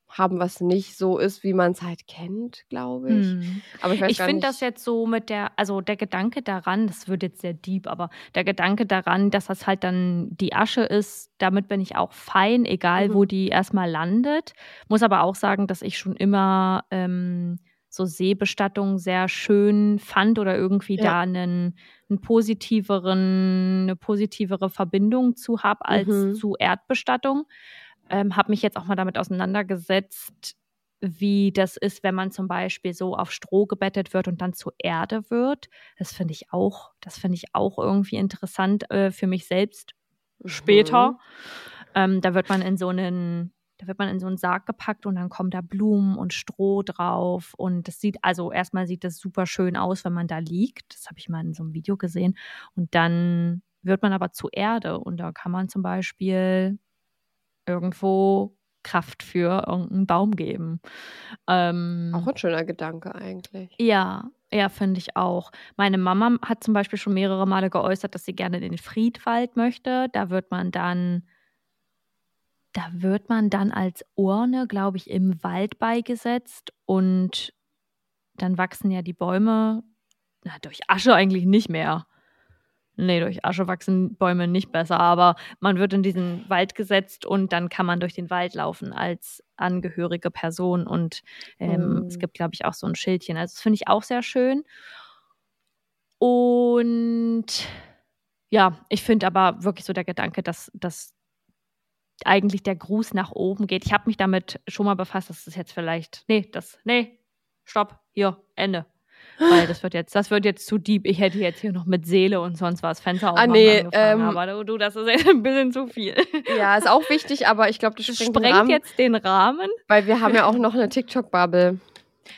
haben, was nicht so ist, wie man es halt kennt, glaube ich. Hm. Aber ich Ich finde das jetzt so mit der, also der Gedanke daran, das wird jetzt sehr deep, aber der Gedanke daran, dass das halt dann die Asche ist, damit bin ich auch fein, egal Mhm. wo die erstmal landet. Muss aber auch sagen, dass ich schon immer ähm, so Seebestattungen sehr schön fand oder irgendwie Ja. da einen, einen positiveren, eine positivere Verbindung zu habe als Mhm. zu Erdbestattung. Ähm, habe mich jetzt auch mal damit auseinandergesetzt, wie das ist, wenn man zum Beispiel so auf Stroh gebettet wird und dann zu Erde wird. Das finde ich auch, das finde ich auch irgendwie interessant äh, für mich selbst später. Mhm. Ähm, da wird man in so einen, da wird man in so einen Sarg gepackt und dann kommen da Blumen und Stroh drauf. Und das sieht, also erstmal sieht das super schön aus, wenn man da liegt. Das habe ich mal in so einem Video gesehen. Und dann wird man aber zu Erde und da kann man zum Beispiel irgendwo Kraft für irgendeinen Baum geben. Ähm, Auch ein schöner Gedanke eigentlich. ja, ja, finde ich auch. Meine Mama hat zum Beispiel schon mehrere Male geäußert, dass sie gerne in den Friedwald möchte. Da wird man dann, da wird man dann als Urne, glaube ich, im Wald beigesetzt und dann wachsen ja die Bäume na, durch Asche eigentlich nicht mehr. Nee, durch Asche wachsen Bäume nicht besser, aber man wird in diesen Wald gesetzt und dann kann man durch den Wald laufen als angehörige Person und ähm, es Mhm. gibt, glaube ich, auch so ein Schildchen. Also das finde ich auch sehr schön. Und ja, ich finde aber wirklich so der Gedanke, dass, dass eigentlich der Gruß nach oben geht. Ich habe mich damit schon mal befasst, dass das jetzt vielleicht, nee, das, nee, stopp, hier, Ende. Weil das wird jetzt, das wird jetzt zu deep. Ich hätte jetzt hier noch mit Seele und sonst was Fenster Ah, aufmachen nee, angefangen, ähm, aber du, du, das ist jetzt ein bisschen zu viel. Ja, ist auch wichtig, aber ich glaube, das Das sprengt, den sprengt Rahmen, jetzt den Rahmen. weil wir haben ja auch noch eine TikTok-Bubble.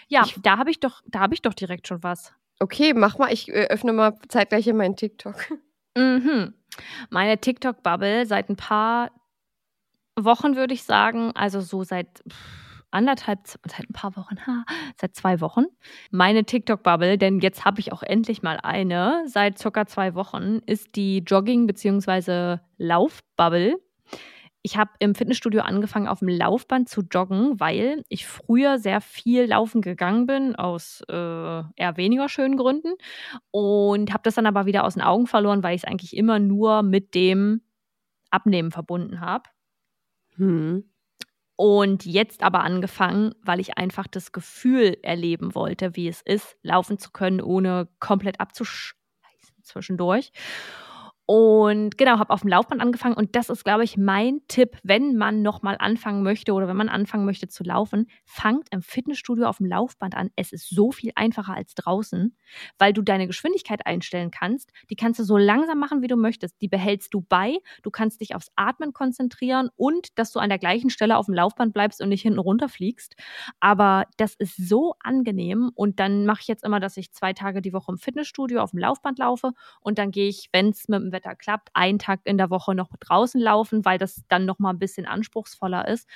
Ja, Ich- da habe ich doch, da habe ich doch direkt schon was. Okay, mach mal, ich äh, öffne mal zeitgleich hier meinen TikTok. Mhm. Meine TikTok-Bubble seit ein paar Wochen, würde ich sagen, also so seit anderthalb, seit ein paar Wochen, ha, seit zwei Wochen. Meine TikTok-Bubble, denn jetzt habe ich auch endlich mal eine, seit circa zwei Wochen, ist die Jogging- bzw. Lauf-Bubble. Ich habe im Fitnessstudio angefangen, auf dem Laufband zu joggen, weil ich früher sehr viel laufen gegangen bin, aus äh, eher weniger schönen Gründen. Und habe das dann aber wieder aus den Augen verloren, weil ich es eigentlich immer nur mit dem Abnehmen verbunden habe. Hm. Und jetzt aber angefangen, weil ich einfach das Gefühl erleben wollte, wie es ist, laufen zu können, ohne komplett abzuscheißen zwischendurch. Und genau, habe auf dem Laufband angefangen und das ist, glaube ich, mein Tipp, wenn man nochmal anfangen möchte oder wenn man anfangen möchte zu laufen, fangt im Fitnessstudio auf dem Laufband an. Es ist so viel einfacher als draußen, weil du deine Geschwindigkeit einstellen kannst. Die kannst du so langsam machen, wie du möchtest. Die behältst du bei. Du kannst dich aufs Atmen konzentrieren und dass du an der gleichen Stelle auf dem Laufband bleibst und nicht hinten runterfliegst. Aber das ist so angenehm und dann mache ich jetzt immer, dass ich zwei Tage die Woche im Fitnessstudio auf dem Laufband laufe und dann gehe ich, wenn es mit dem Wetter klappt, einen Tag in der Woche noch draußen laufen, weil das dann noch mal ein bisschen anspruchsvoller ist.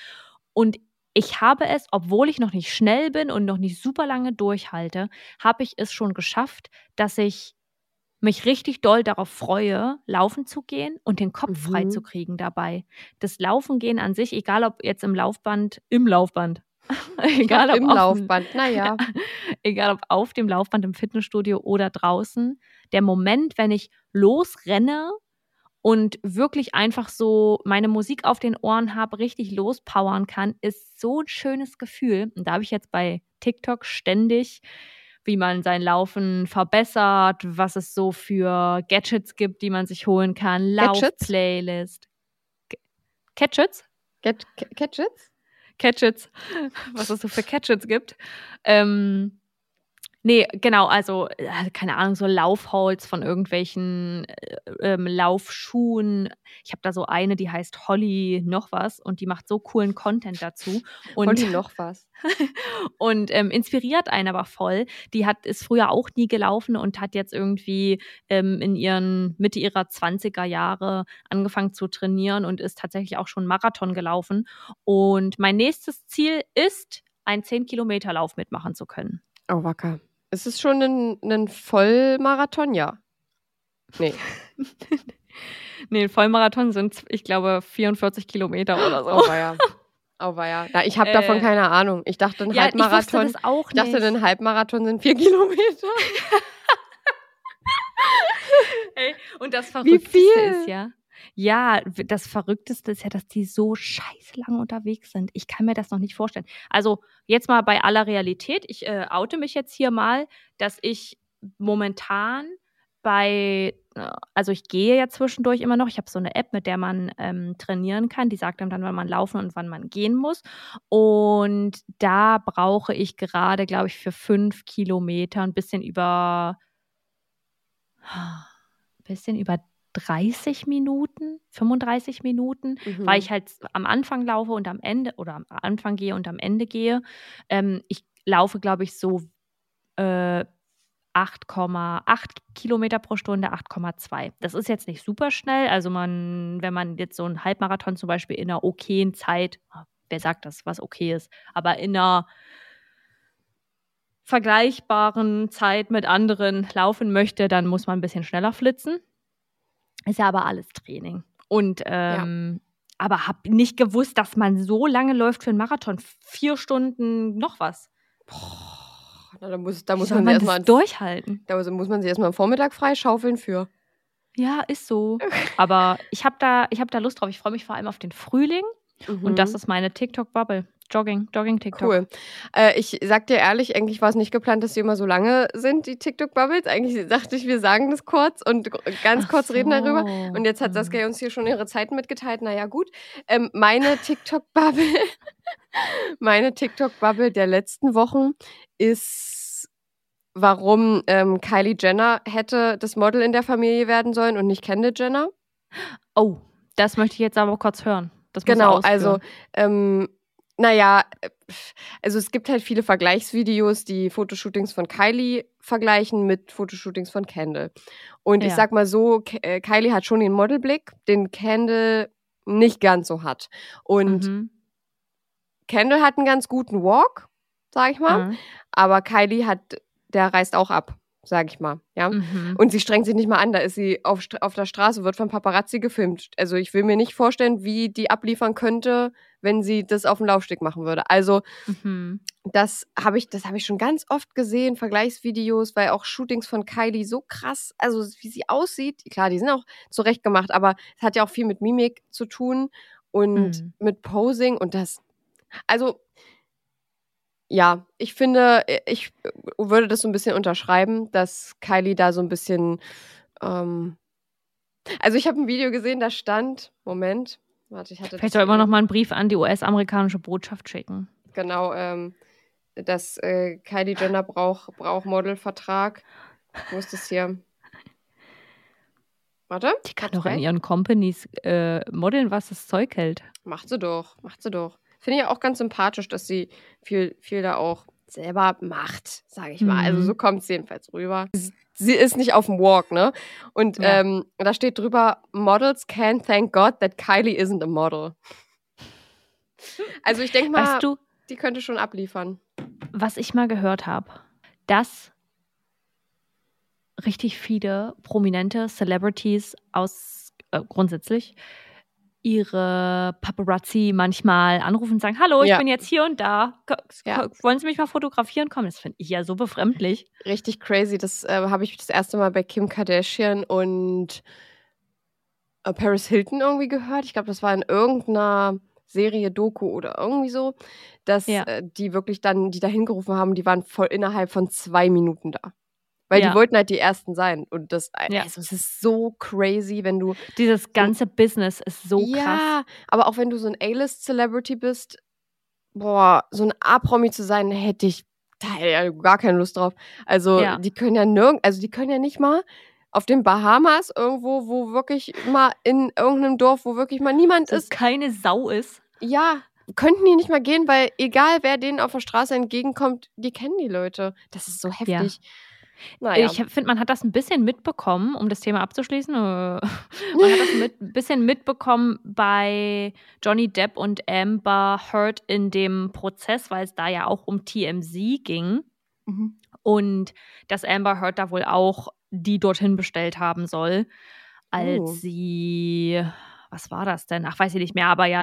Und ich habe es, obwohl ich noch nicht schnell bin und noch nicht super lange durchhalte, habe ich es schon geschafft, dass ich mich richtig doll darauf freue, laufen zu gehen und den Kopf frei Mhm. zu kriegen dabei. Das Laufen gehen an sich, egal ob jetzt im Laufband, im Laufband, egal ob Im auf Laufband, naja. egal ob auf dem Laufband im Fitnessstudio oder draußen, der Moment, wenn ich losrenne und wirklich einfach so meine Musik auf den Ohren habe, richtig lospowern kann, ist so ein schönes Gefühl. Und da habe ich jetzt bei TikTok ständig wie man sein Laufen verbessert, was es so für Gadgets gibt, die man sich holen kann, Gadgets? Lauf-Playlist. Gadgets? Get, Catchits? Catchets, was es so für Catchets gibt. Ähm, nee, genau, also äh, keine Ahnung, so Laufholz von irgendwelchen äh, ähm, Laufschuhen. Ich habe da so eine, die heißt Holly noch was und die macht so coolen Content dazu. Und, Und noch was. und ähm, inspiriert einen aber voll. Die hat ist früher auch nie gelaufen und hat jetzt irgendwie ähm, in ihren Mitte ihrer 20er Jahre angefangen zu trainieren und ist tatsächlich auch schon Marathon gelaufen. Und mein nächstes Ziel ist, einen 10-Kilometer-Lauf mitmachen zu können. Oh, wacker. Ist es schon ein, ein Vollmarathon? Ja. Nee. Nee, ein Vollmarathon sind, ich glaube, 44 Kilometer oder so. Oh, weia. Oh, weia. Na, ich habe davon Äh, keine Ahnung. Ich dachte, ein ja, ich Halbmarathon. das auch Ich nicht. dachte, ein Halbmarathon sind vier Kilometer. Ey, und das Wie Verrückteste viel? ist ja, ja, das Verrückteste ist ja, dass die so scheiße lang unterwegs sind. Ich kann mir das noch nicht vorstellen. Also jetzt mal bei aller Realität, ich äh, oute mich jetzt hier mal, dass ich momentan bei, äh, also ich gehe ja zwischendurch immer noch. Ich habe so eine App, mit der man ähm, trainieren kann. Die sagt einem dann, wann man laufen und wann man gehen muss. Und da brauche ich gerade, glaube ich, für fünf Kilometer ein bisschen über bisschen über 30 Minuten, 35 Minuten, Mhm. weil ich halt am Anfang laufe und am Ende oder am Anfang gehe und am Ende gehe. Ähm, ich laufe, glaube ich, so äh, 8,8 Kilometer pro Stunde, 8,2. Das ist jetzt nicht super schnell. Also man, wenn man jetzt so einen Halbmarathon zum Beispiel in einer okayen Zeit, wer sagt das, was okay ist, aber in einer vergleichbaren Zeit mit anderen laufen möchte, dann muss man ein bisschen schneller flitzen. Ist ja aber alles Training. Und ähm, aber habe nicht gewusst, dass man so lange läuft für einen Marathon. Vier Stunden noch was. Boah, na, da muss, da muss man, man erstmal durchhalten? da muss man sich erstmal am Vormittag freischaufeln für. Ja, ist so. Aber ich habe da, ich hab da Lust drauf. Ich freue mich vor allem auf den Frühling. Und das ist meine TikTok-Bubble. Jogging, Jogging-TikTok. Cool. Äh, ich sag dir ehrlich, eigentlich war es nicht geplant, dass die immer so lange sind, die TikTok-Bubbles. Eigentlich dachte ich, wir sagen das kurz und ganz Ach kurz reden darüber. so. Und jetzt hat Hm. Saskia uns hier schon ihre Zeiten mitgeteilt. Naja, gut. Ähm, meine TikTok-Bubble, meine TikTok-Bubble der letzten Wochen ist, warum ähm, Kylie Jenner hätte das Model in der Familie werden sollen und nicht Kendall Jenner. Oh, das möchte ich jetzt aber kurz hören. Das Genau, also, ähm, naja, äh, also es gibt halt viele Vergleichsvideos, die Fotoshootings von Kylie vergleichen mit Fotoshootings von Kendall. Und ich Ja. sag mal so, äh, Kylie hat schon den Modelblick, den Kendall nicht ganz so hat. Und Mhm. Kendall hat einen ganz guten Walk, sag ich mal, Mhm. aber Kylie hat, der reißt auch ab, sag ich mal, ja. Mhm. Und sie strengt sich nicht mal an, da ist sie auf, auf der Straße, wird von Paparazzi gefilmt. Also ich will mir nicht vorstellen, wie die abliefern könnte, wenn sie das auf dem Laufsteg machen würde. Also Mhm. das habe ich, das habe ich schon ganz oft gesehen, Vergleichsvideos, weil auch Shootings von Kylie so krass, also wie sie aussieht, klar, die sind auch zurecht gemacht, aber es hat ja auch viel mit Mimik zu tun und Mhm. mit Posing und das, also ja, ich finde, ich würde das so ein bisschen unterschreiben, dass Kylie da so ein bisschen, ähm, also ich habe ein Video gesehen, da stand, Moment, warte, ich hatte Vielleicht soll immer noch mal einen Brief an die US-amerikanische Botschaft schicken. Genau, ähm, dass äh, Kylie Jenner braucht brauch Modelvertrag. Wo ist das hier? Warte. Die kann doch in ihren Companies äh, modeln, was das Zeug hält. Macht sie doch, macht sie doch. Finde ich ja auch ganz sympathisch, dass sie viel, viel da auch selber macht, sage ich mal. Also Mhm. so kommt es jedenfalls rüber. Sie- Sie ist nicht auf dem Walk, ne? Und Ja. ähm, da steht drüber, Models can thank God that Kylie isn't a model. Also ich denke mal, Weißt du, die könnte schon abliefern. was ich mal gehört habe? Dass richtig viele prominente Celebrities aus äh, grundsätzlich ihre Paparazzi manchmal anrufen und sagen, hallo, ich Ja. bin jetzt hier und da. Ja. Wollen Sie mich mal fotografieren kommen? Das finde ich ja so befremdlich. Richtig crazy. Das äh, habe ich das erste Mal bei Kim Kardashian und äh, Paris Hilton irgendwie gehört. Ich glaube, das war in irgendeiner Serie, Doku oder irgendwie so, dass Ja. äh, die wirklich dann, die da hingerufen haben, die waren voll innerhalb von zwei Minuten da. Weil Ja. die wollten halt die Ersten sein. Und das, Ja. also, es ist so crazy, wenn du. Dieses ganze Business ist so krass. ja, aber auch wenn du so ein A-List-Celebrity bist, boah, so ein A-Promi zu sein, hätte ich da ja gar keine Lust drauf. Also, Ja. die können ja nirgend, also die können ja nicht mal auf den Bahamas irgendwo, wo wirklich mal in irgendeinem Dorf, wo wirklich mal niemand Wo ist, keine Sau ist. ja, könnten die nicht mal gehen, weil egal wer denen auf der Straße entgegenkommt, die kennen die Leute. Das ist so heftig. Naja. Ich finde, man hat das ein bisschen mitbekommen, um das Thema abzuschließen. äh, Man hat das mit, ein bisschen mitbekommen bei Johnny Depp und Amber Heard in dem Prozess, weil es da ja auch um TMZ ging. Mhm. Und dass Amber Heard da wohl auch die dorthin bestellt haben soll, als Oh. sie, was war das denn? Ach, weiß ich nicht mehr, aber ja,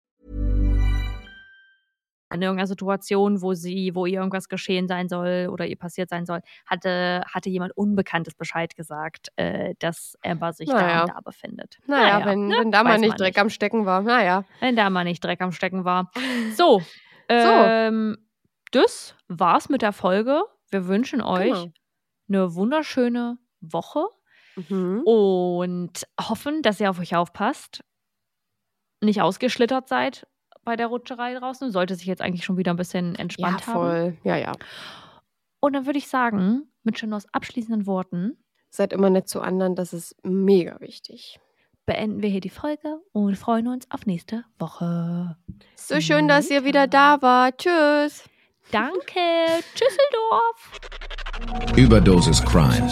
In irgendeiner Situation, wo sie, wo ihr irgendwas geschehen sein soll oder ihr passiert sein soll, hatte, hatte jemand Unbekanntes Bescheid gesagt, äh, dass Amber sich da Naja. und da befindet. naja, wenn, ne? wenn da mal nicht Dreck am Stecken war. Naja. Wenn da mal nicht Dreck am Stecken war. So, ähm, das war's mit der Folge. Wir wünschen euch Genau. eine wunderschöne Woche Mhm. und hoffen, dass ihr auf euch aufpasst, nicht ausgeschlittert seid bei der Rutscherei draußen. Sollte sich jetzt eigentlich schon wieder ein bisschen Ja, entspannt haben. voll. Ja, ja. Und dann würde ich sagen, mit Chinos abschließenden Worten Seid immer nett zu anderen, das ist mega wichtig. beenden wir hier die Folge und freuen uns auf nächste Woche. So schön, dass ihr wieder da wart. Tschüss. Danke. Tschüsseldorf. Überdosis Crime.